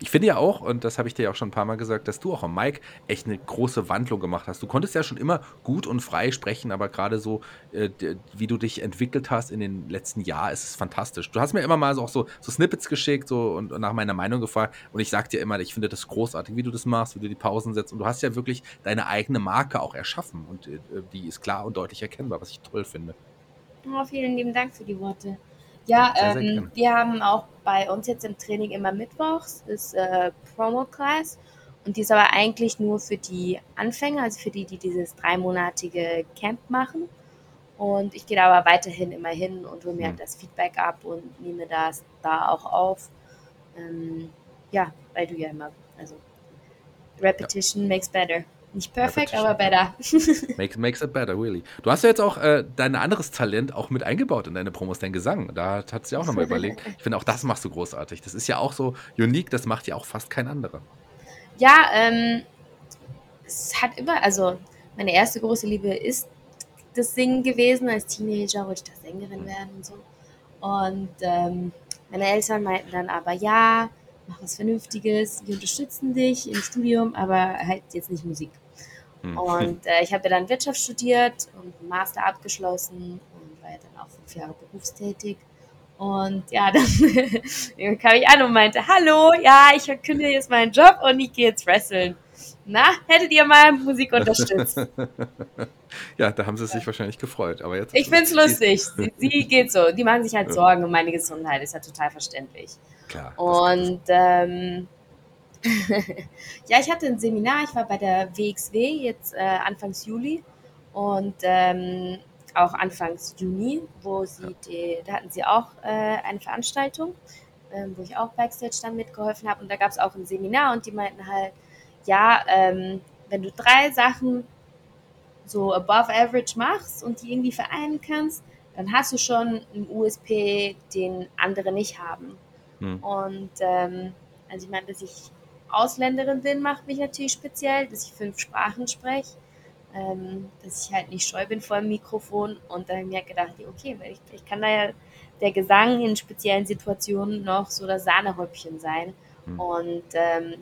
Ich finde ja auch, und das habe ich dir ja auch schon ein paar Mal gesagt, dass du auch am Mike echt eine große Wandlung gemacht hast. Du konntest ja schon immer gut und frei sprechen, aber gerade so, äh, wie du dich entwickelt hast in den letzten Jahren, ist es fantastisch. Du hast mir immer mal so auch so, so Snippets geschickt so, und, und nach meiner Meinung gefragt. Und ich sag dir immer, ich finde das großartig, wie du das machst, wie du die Pausen setzt. Und du hast ja wirklich deine eigene Marke auch erschaffen. Und äh, die ist klar und deutlich erkennbar, was ich toll finde. Oh, vielen lieben Dank für die Worte. Ja, sehr, sehr ähm, wir haben auch bei uns jetzt im Training immer mittwochs ist äh, Promo-Class und die ist aber eigentlich nur für die Anfänger, also für die, die dieses dreimonatige Camp machen. Und ich gehe da aber weiterhin immer hin und hole mir mhm. das Feedback ab und nehme das da auch auf. Ähm, ja, weil du ja immer, also Repetition ja. makes better. Nicht perfekt, aber better. [LAUGHS] makes, makes it better, really. Du hast ja jetzt auch äh, dein anderes Talent auch mit eingebaut in deine Promos, dein Gesang. Da hat sie auch nochmal [LAUGHS] überlegt. Ich finde, auch das machst du großartig. Das ist ja auch so unique, das macht ja auch fast kein anderer. Ja, ähm, es hat immer, also meine erste große Liebe ist das Singen gewesen. Als Teenager wollte ich da Sängerin werden und so. Und ähm, meine Eltern meinten dann aber, ja, mach was Vernünftiges, wir unterstützen dich im Studium, aber halt jetzt nicht Musik. Hm. Und äh, ich habe ja dann Wirtschaft studiert und einen Master abgeschlossen und war ja dann auch fünf Jahre berufstätig. Und ja, [LAUGHS] dann kam ich an und meinte, hallo, ja, ich kündige jetzt meinen Job und ich gehe jetzt wresteln. Na, hättet ihr mal Musik [LAUGHS] unterstützt? [LAUGHS] [LAUGHS] Ja, da haben sie sich wahrscheinlich gefreut. Aber jetzt Ich find's lustig. [LAUGHS] Sie, sie geht so. Die machen sich halt Sorgen um meine Gesundheit. Ist ja total verständlich. Klar. Und ähm, [LAUGHS] ja, ich hatte ein Seminar. Ich war bei der WXW jetzt äh, Anfangs Juli und ähm, auch Anfangs Juni, wo sie die, da hatten sie auch äh, eine Veranstaltung, ähm, wo ich auch Backstage dann mitgeholfen habe. Und da gab es auch ein Seminar und die meinten halt, ja, ähm, wenn du drei Sachen so above average machst und die irgendwie vereinen kannst, dann hast du schon einen USP, den andere nicht haben. Hm. Und ähm, also ich meine, dass ich Ausländerin bin, macht mich natürlich speziell, dass ich fünf Sprachen spreche, ähm, dass ich halt nicht scheu bin vor dem Mikrofon. Und dann habe ich mir halt gedacht, okay, weil ich, ich kann da ja der Gesang in speziellen Situationen noch so das Sahnehäubchen sein. Hm. Und ähm,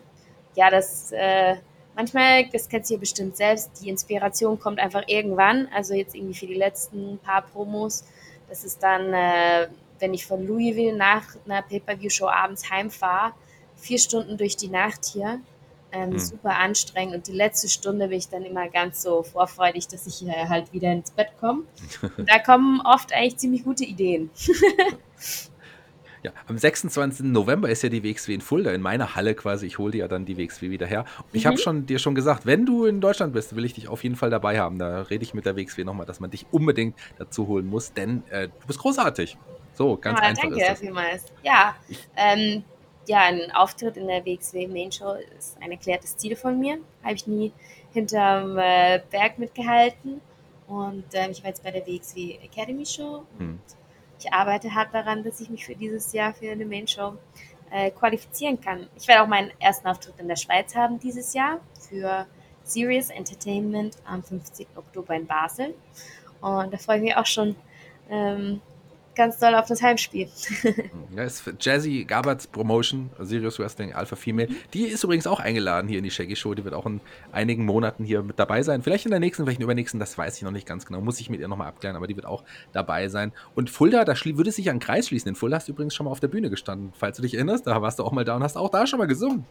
ja, das äh, manchmal, das kennst du ja bestimmt selbst, die Inspiration kommt einfach irgendwann. Also jetzt irgendwie für die letzten paar Promos. Das ist dann, äh, wenn ich von Louisville nach einer Pay-Per-View-Show abends heimfahre, vier Stunden durch die Nacht hier. Ähm, Hm. Super anstrengend. Und die letzte Stunde bin ich dann immer ganz so vorfreudig, dass ich äh, halt wieder ins Bett komme. [LAUGHS] Da kommen oft eigentlich ziemlich gute Ideen. [LAUGHS] Ja, am 26. November ist ja die WXW in Fulda, in meiner Halle quasi. Ich hole dir ja dann die WXW wieder her. Ich Mhm. habe schon, dir schon gesagt, wenn du in Deutschland bist, will ich dich auf jeden Fall dabei haben. Da rede ich mit der WXW nochmal, dass man dich unbedingt dazu holen muss, denn äh, du bist großartig. So, ganz ja, einfach danke ist das. vielmals. Ja, ähm, ja, ein Auftritt in der WXW Main Show ist ein erklärtes Ziel von mir. Habe ich nie hinterm äh, Berg mitgehalten. Und ähm, ich war jetzt bei der WXW Academy Show. Hm. Ich arbeite hart daran, dass ich mich für dieses Jahr für eine Main Show äh, qualifizieren kann. Ich werde auch meinen ersten Auftritt in der Schweiz haben dieses Jahr für Serious Entertainment am 15. Oktober in Basel. Und da freue ich mich auch schon ähm, ganz doll auf das Heimspiel. Ja, ist Jazzy Gaberts Promotion, Serious Wrestling Alpha Female. Die ist übrigens auch eingeladen hier in die Shaggy Show. Die wird auch in einigen Monaten hier mit dabei sein. Vielleicht in der nächsten, vielleicht in der übernächsten, das weiß ich noch nicht ganz genau. Muss ich mit ihr nochmal abklären, aber die wird auch dabei sein. Und Fulda, da würde sich ein Kreis schließen. In Fulda hast du übrigens schon mal auf der Bühne gestanden. Falls du dich erinnerst, da warst du auch mal da und hast auch da schon mal gesungen.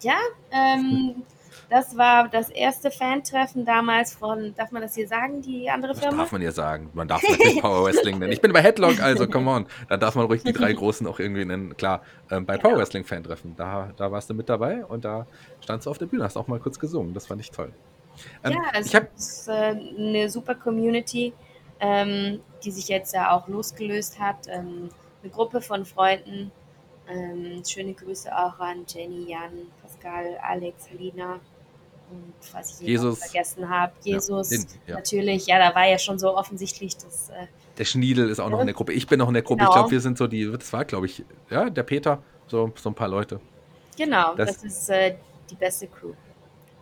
Ja, ähm, das war das erste Fan-Treffen damals von, darf man das hier sagen, die andere Das Firma? darf man ja sagen. Man darf natürlich Power Wrestling nennen. Ich bin bei Headlock, also come on. Da darf man ruhig die drei Großen auch irgendwie nennen. Klar, ähm, bei Genau. Power Wrestling Fan treffen. Da, da warst du mit dabei und da standst du auf der Bühne, hast auch mal kurz gesungen. Das fand ich toll. Ähm, ja, also ich habe es ist äh, eine super Community, ähm, die sich jetzt ja auch losgelöst hat. Ähm, eine Gruppe von Freunden. Ähm, schöne Grüße auch an Jenny, Jan, Pascal, Alex, Lina und falls ich Jesus. vergessen habe, Jesus. den- ja. Natürlich, ja, da war ja schon so offensichtlich, dass äh, Der Schniedel ist auch noch in der Gruppe. Ich bin noch in der Gruppe. Ich Genau. glaube, wir sind so die, das war, glaube ich, ja, der Peter, so, so ein paar Leute. genau, Das- das, ist äh, die beste Crew.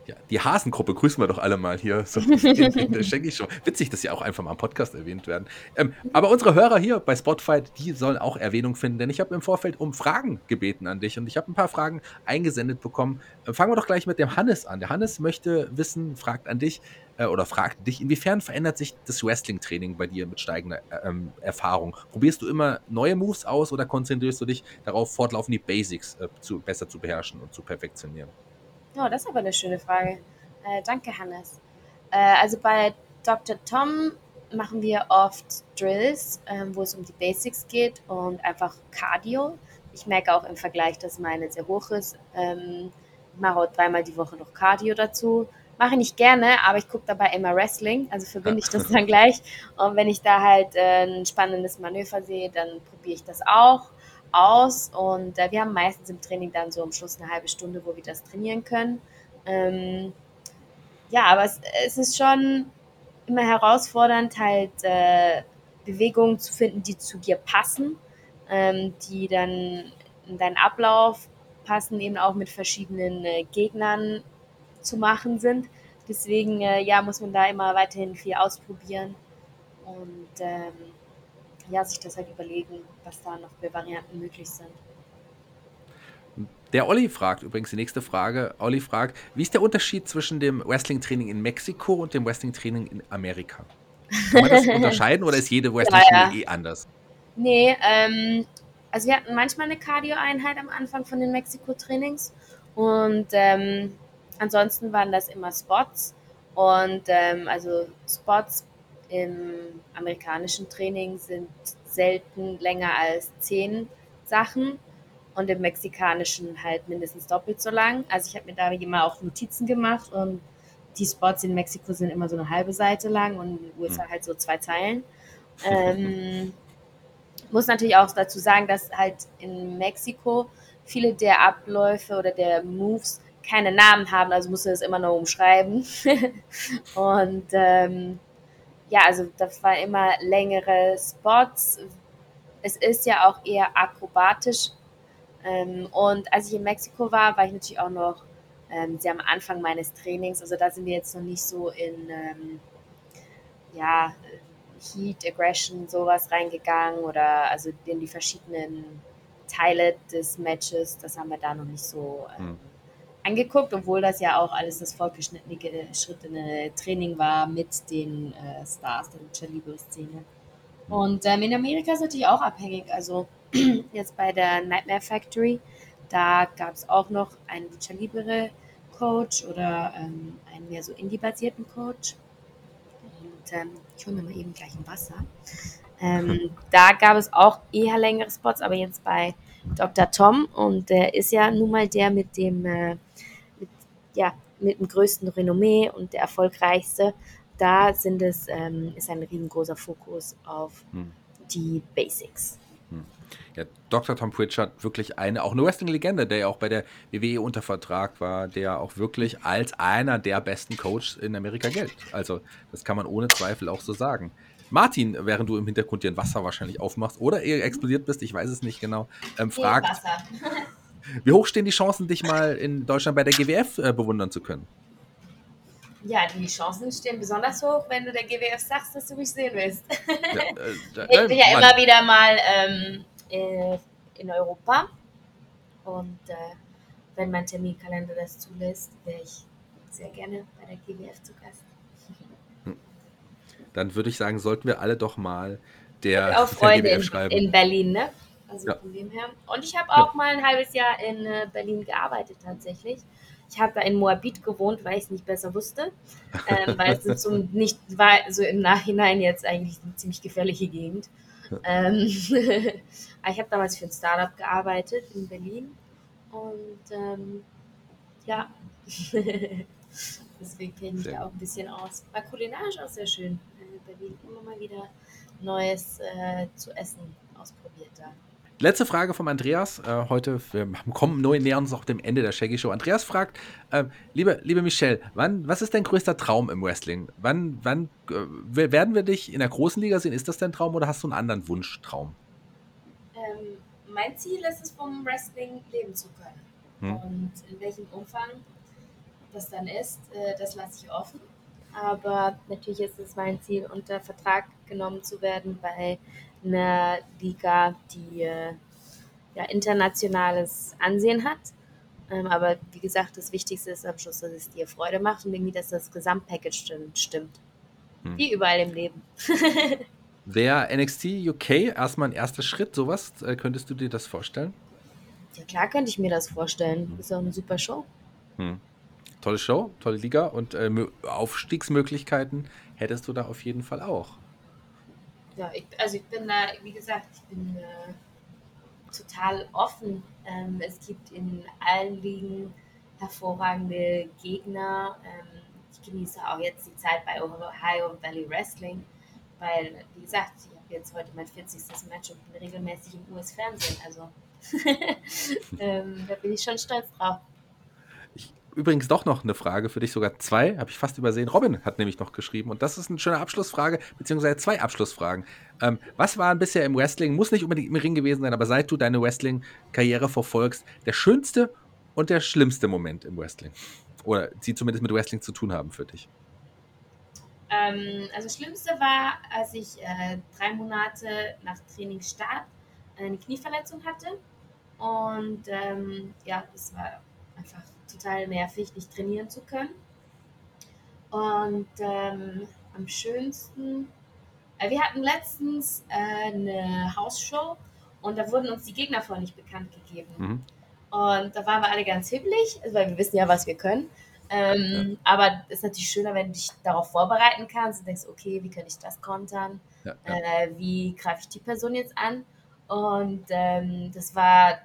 Ja, die Hasengruppe grüßen wir doch alle mal hier so der Shaggy Show. Witzig, dass sie auch einfach mal im Podcast erwähnt werden. Ähm, aber unsere Hörer hier bei Spotify, die sollen auch Erwähnung finden, denn ich habe im Vorfeld um Fragen gebeten an dich und ich habe ein paar Fragen eingesendet bekommen. Äh, fangen wir doch gleich mit dem Hannes an. Der Hannes möchte wissen, fragt an dich äh, oder fragt dich, inwiefern verändert sich das Wrestling-Training bei dir mit steigender äh, ähm, Erfahrung? Probierst du immer neue Moves aus oder konzentrierst du dich darauf, fortlaufend die Basics äh, zu, besser zu beherrschen und zu perfektionieren? Oh, das ist aber eine schöne Frage. Äh, danke, Hannes. Äh, also bei Dr. Tom machen wir oft Drills, ähm, wo es um die Basics geht und einfach Cardio. Ich merke auch im Vergleich, dass meine sehr hoch ist. Ähm, ich mache auch dreimal die Woche noch Cardio dazu. Mache ich nicht gerne, aber ich gucke dabei immer Wrestling, also verbinde ich das dann gleich. Und wenn ich da halt äh, ein spannendes Manöver sehe, dann probiere ich das auch aus. Und äh, wir haben meistens im Training dann so am Schluss eine halbe Stunde, wo wir das trainieren können. Ähm, ja, aber es, es ist schon immer herausfordernd, halt äh, Bewegungen zu finden, die zu dir passen, ähm, die dann in deinen Ablauf passen, eben auch mit verschiedenen äh, Gegnern zu machen sind. Deswegen äh, ja, muss man da immer weiterhin viel ausprobieren und ähm, ja, sich das halt überlegen, was da noch für Varianten möglich sind. Der Olli fragt übrigens die nächste Frage. Olli fragt, wie ist der Unterschied zwischen dem Wrestling-Training in Mexiko und dem Wrestling-Training in Amerika? Kann man das [LAUGHS] unterscheiden oder ist jede Wrestling-Schule Ja, eh anders? Nee, ähm, also wir hatten manchmal eine Cardio-Einheit am Anfang von den Mexiko-Trainings und ähm, ansonsten waren das immer Spots Und ähm, also Spots im amerikanischen Training sind selten länger als zehn Sachen und im mexikanischen halt mindestens doppelt so lang. Also ich habe mir da immer auch Notizen gemacht und die Spots in Mexiko sind immer so eine halbe Seite lang und in den USA halt so zwei Zeilen. Ähm, [LAUGHS] muss natürlich auch dazu sagen, dass halt in Mexiko viele der Abläufe oder der Moves keine Namen haben, also musst du das immer nur umschreiben. [LAUGHS] und ähm, ja, also das war immer längere Spots. Es ist ja auch eher akrobatisch. Ähm, und als ich in Mexiko war, war ich natürlich auch noch ähm, sehr am Anfang meines Trainings. Also da sind wir jetzt noch nicht so in ähm, ja, Heat, Aggression, sowas reingegangen oder also in die verschiedenen Teile des Matches. Das haben wir da noch nicht so ähm, hm angeguckt, obwohl das ja auch alles das fortgeschrittene Training war mit den äh, Stars der Lucha Libre-Szene. Und ähm, in Amerika ist natürlich auch abhängig. Also [CLEARS THROAT] jetzt bei der Nightmare Factory, da gab es auch noch einen Lucha Libre Coach oder ähm, einen mehr so Indie-basierten Coach. Und ähm, ich hole mir mal eben gleich ein Wasser. Ähm, [LAUGHS] da gab es auch eher längere Spots, aber jetzt bei Dr. Tom und der ist ja nun mal der mit dem, äh, ja, mit dem größten Renommee und der erfolgreichste. Da sind es, ähm, ist ein riesengroßer Fokus auf hm. die Basics. Hm. Ja, Dr. Tom Pritchard, wirklich eine, auch eine Wrestling-Legende, der ja auch bei der WWE unter Vertrag war, der auch wirklich als einer der besten Coaches in Amerika gilt. Also, das kann man ohne Zweifel auch so sagen. Martin, während du im Hintergrund dir ein Wasser wahrscheinlich aufmachst oder eher explodiert bist, ich weiß es nicht genau, ähm, fragt, [LAUGHS] wie hoch stehen die Chancen, dich mal in Deutschland bei der GWF äh, bewundern zu können? Ja, die Chancen stehen besonders hoch, wenn du der GWF sagst, dass du mich sehen willst. [LAUGHS] Ja, äh, ich bin ja Mann. immer wieder mal ähm, äh, in Europa und äh, wenn mein Terminkalender das zulässt, wäre ich sehr gerne bei der GWF zu Gast dann würde ich sagen, sollten wir alle doch mal der, auch Freunde in, schreiben. in Berlin, ne? Also ja. von dem her. Und ich habe auch ja. mal ein halbes Jahr in äh, Berlin gearbeitet tatsächlich. Ich habe da in Moabit gewohnt, weil ich es nicht besser wusste. Ähm, weil es so [LAUGHS] nicht war, so im Nachhinein jetzt eigentlich eine ziemlich gefährliche Gegend. Ähm, [LAUGHS] ich habe damals für ein Startup gearbeitet in Berlin. Und ähm, ja, [LAUGHS] deswegen kenne ich da auch ein bisschen aus. War kulinarisch auch sehr schön. Berlin immer mal wieder Neues äh, zu essen ausprobiert da. Letzte Frage vom Andreas. Äh, heute, wir kommen neu nähern uns auch dem Ende der Shaggy Show. Andreas fragt, äh, liebe, liebe Michelle, wann, was ist dein größter Traum im Wrestling? Wann, wann äh, werden wir dich in der großen Liga sehen? Ist das dein Traum oder hast du einen anderen Wunschtraum? Ähm, mein Ziel ist es, vom Wrestling leben zu können. Hm. Und in welchem Umfang das dann ist, äh, das lasse ich offen. Aber natürlich ist es mein Ziel, unter Vertrag genommen zu werden bei einer Liga, die äh, ja, internationales Ansehen hat. Ähm, aber wie gesagt, das Wichtigste ist am Schluss, dass es dir Freude macht und irgendwie, dass das Gesamtpackage stimmt. Hm. Wie überall im Leben. [LAUGHS] Wäre NXT UK erstmal ein erster Schritt, sowas? Äh, könntest du dir das vorstellen? Ja, klar könnte ich mir das vorstellen. Das ist auch eine super Show. Hm tolle Show, tolle Liga und äh, Aufstiegsmöglichkeiten hättest du da auf jeden Fall auch. Ja, ich, also ich bin da, wie gesagt, ich bin äh, total offen. Ähm, es gibt in allen Ligen hervorragende Gegner. Ähm, ich genieße auch jetzt die Zeit bei Ohio Valley Wrestling, weil, wie gesagt, ich habe jetzt heute mein 40. Match und bin regelmäßig im US-Fernsehen. Also [LAUGHS] ähm, da bin ich schon stolz drauf übrigens doch noch eine Frage für dich, sogar zwei, habe ich fast übersehen. Robin hat nämlich noch geschrieben und das ist eine schöne Abschlussfrage, beziehungsweise zwei Abschlussfragen. Ähm, was war bisher im Wrestling, muss nicht unbedingt im Ring gewesen sein, aber seit du deine Wrestling-Karriere verfolgst, der schönste und der schlimmste Moment im Wrestling? Oder sie zumindest mit Wrestling zu tun haben für dich? Ähm, also das Schlimmste war, als ich äh, drei Monate nach Trainingsstart eine Knieverletzung hatte. Und ähm, ja, es war einfach total nervig, nicht trainieren zu können. Und ähm, am schönsten, äh, wir hatten letztens äh, eine Hausshow und da wurden uns die Gegner vorher nicht bekannt gegeben. Mhm. Und da waren wir alle ganz hibbelig, also weil wir wissen ja, was wir können. Ähm, ja. Aber es ist natürlich schöner, wenn du dich darauf vorbereiten kannst und denkst, okay, wie kann ich das kontern? Ja, ja. Äh, wie greife ich die Person jetzt an? Und ähm, das war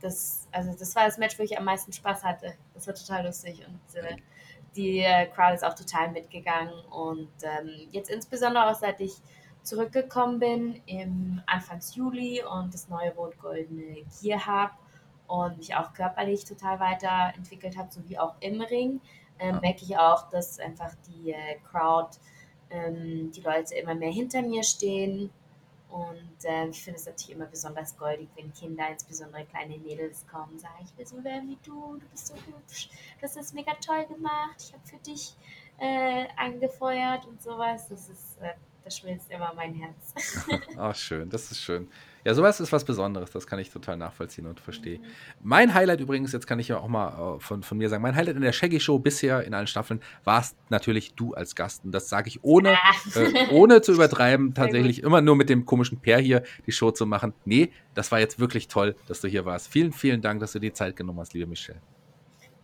das, also das war das Match, wo ich am meisten Spaß hatte. Das war total lustig und äh, die äh, Crowd ist auch total mitgegangen. Und ähm, jetzt insbesondere auch seit ich zurückgekommen bin im Anfangs Juli und das neue Rot Goldene Gear habe und mich auch körperlich total weiterentwickelt habe, sowie auch im Ring, ähm, merke ich auch, dass einfach die äh, Crowd, ähm, die Leute immer mehr hinter mir stehen und äh, ich finde es natürlich immer besonders goldig, wenn Kinder, insbesondere kleine Mädels, kommen und sagen, ich will so werden wie du, du bist so hübsch, das mega toll gemacht, ich habe für dich äh, angefeuert und sowas. Das ist, äh, das schmilzt immer mein Herz. [LAUGHS] Ach, schön, das ist schön. Ja, sowas ist was Besonderes, das kann ich total nachvollziehen und verstehen. Mhm. Mein Highlight übrigens, jetzt kann ich ja auch mal äh, von, von mir sagen, mein Highlight in der Shaggy Show bisher in allen Staffeln warst natürlich du als Gast. Und das sage ich ohne, ah. äh, ohne zu [LAUGHS] übertreiben, tatsächlich immer nur mit dem komischen Pair hier die Show zu machen. Nee, das war jetzt wirklich toll, dass du hier warst. Vielen, vielen Dank, dass du die Zeit genommen hast, liebe Michelle.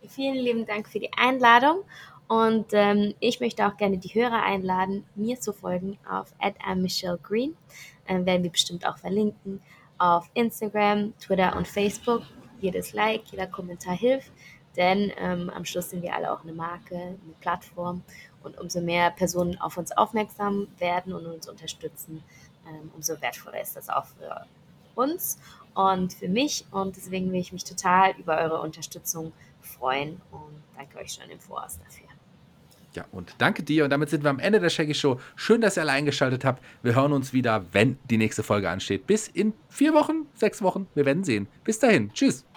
Vielen lieben Dank für die Einladung. Und ähm, ich möchte auch gerne die Hörer einladen, mir zu folgen auf @michelle_green äh, werden wir bestimmt auch verlinken auf Instagram, Twitter und Facebook. Jedes Like, jeder Kommentar hilft, denn ähm, am Schluss sind wir alle auch eine Marke, eine Plattform und umso mehr Personen auf uns aufmerksam werden und uns unterstützen, ähm, umso wertvoller ist das auch für uns und für mich und deswegen will ich mich total über eure Unterstützung freuen und danke euch schon im Voraus dafür. Ja, und danke dir. Und damit sind wir am Ende der Shaggy Show. Schön, dass ihr alle eingeschaltet habt. Wir hören uns wieder, wenn die nächste Folge ansteht. Bis in vier Wochen, sechs Wochen. Wir werden sehen. Bis dahin. Tschüss.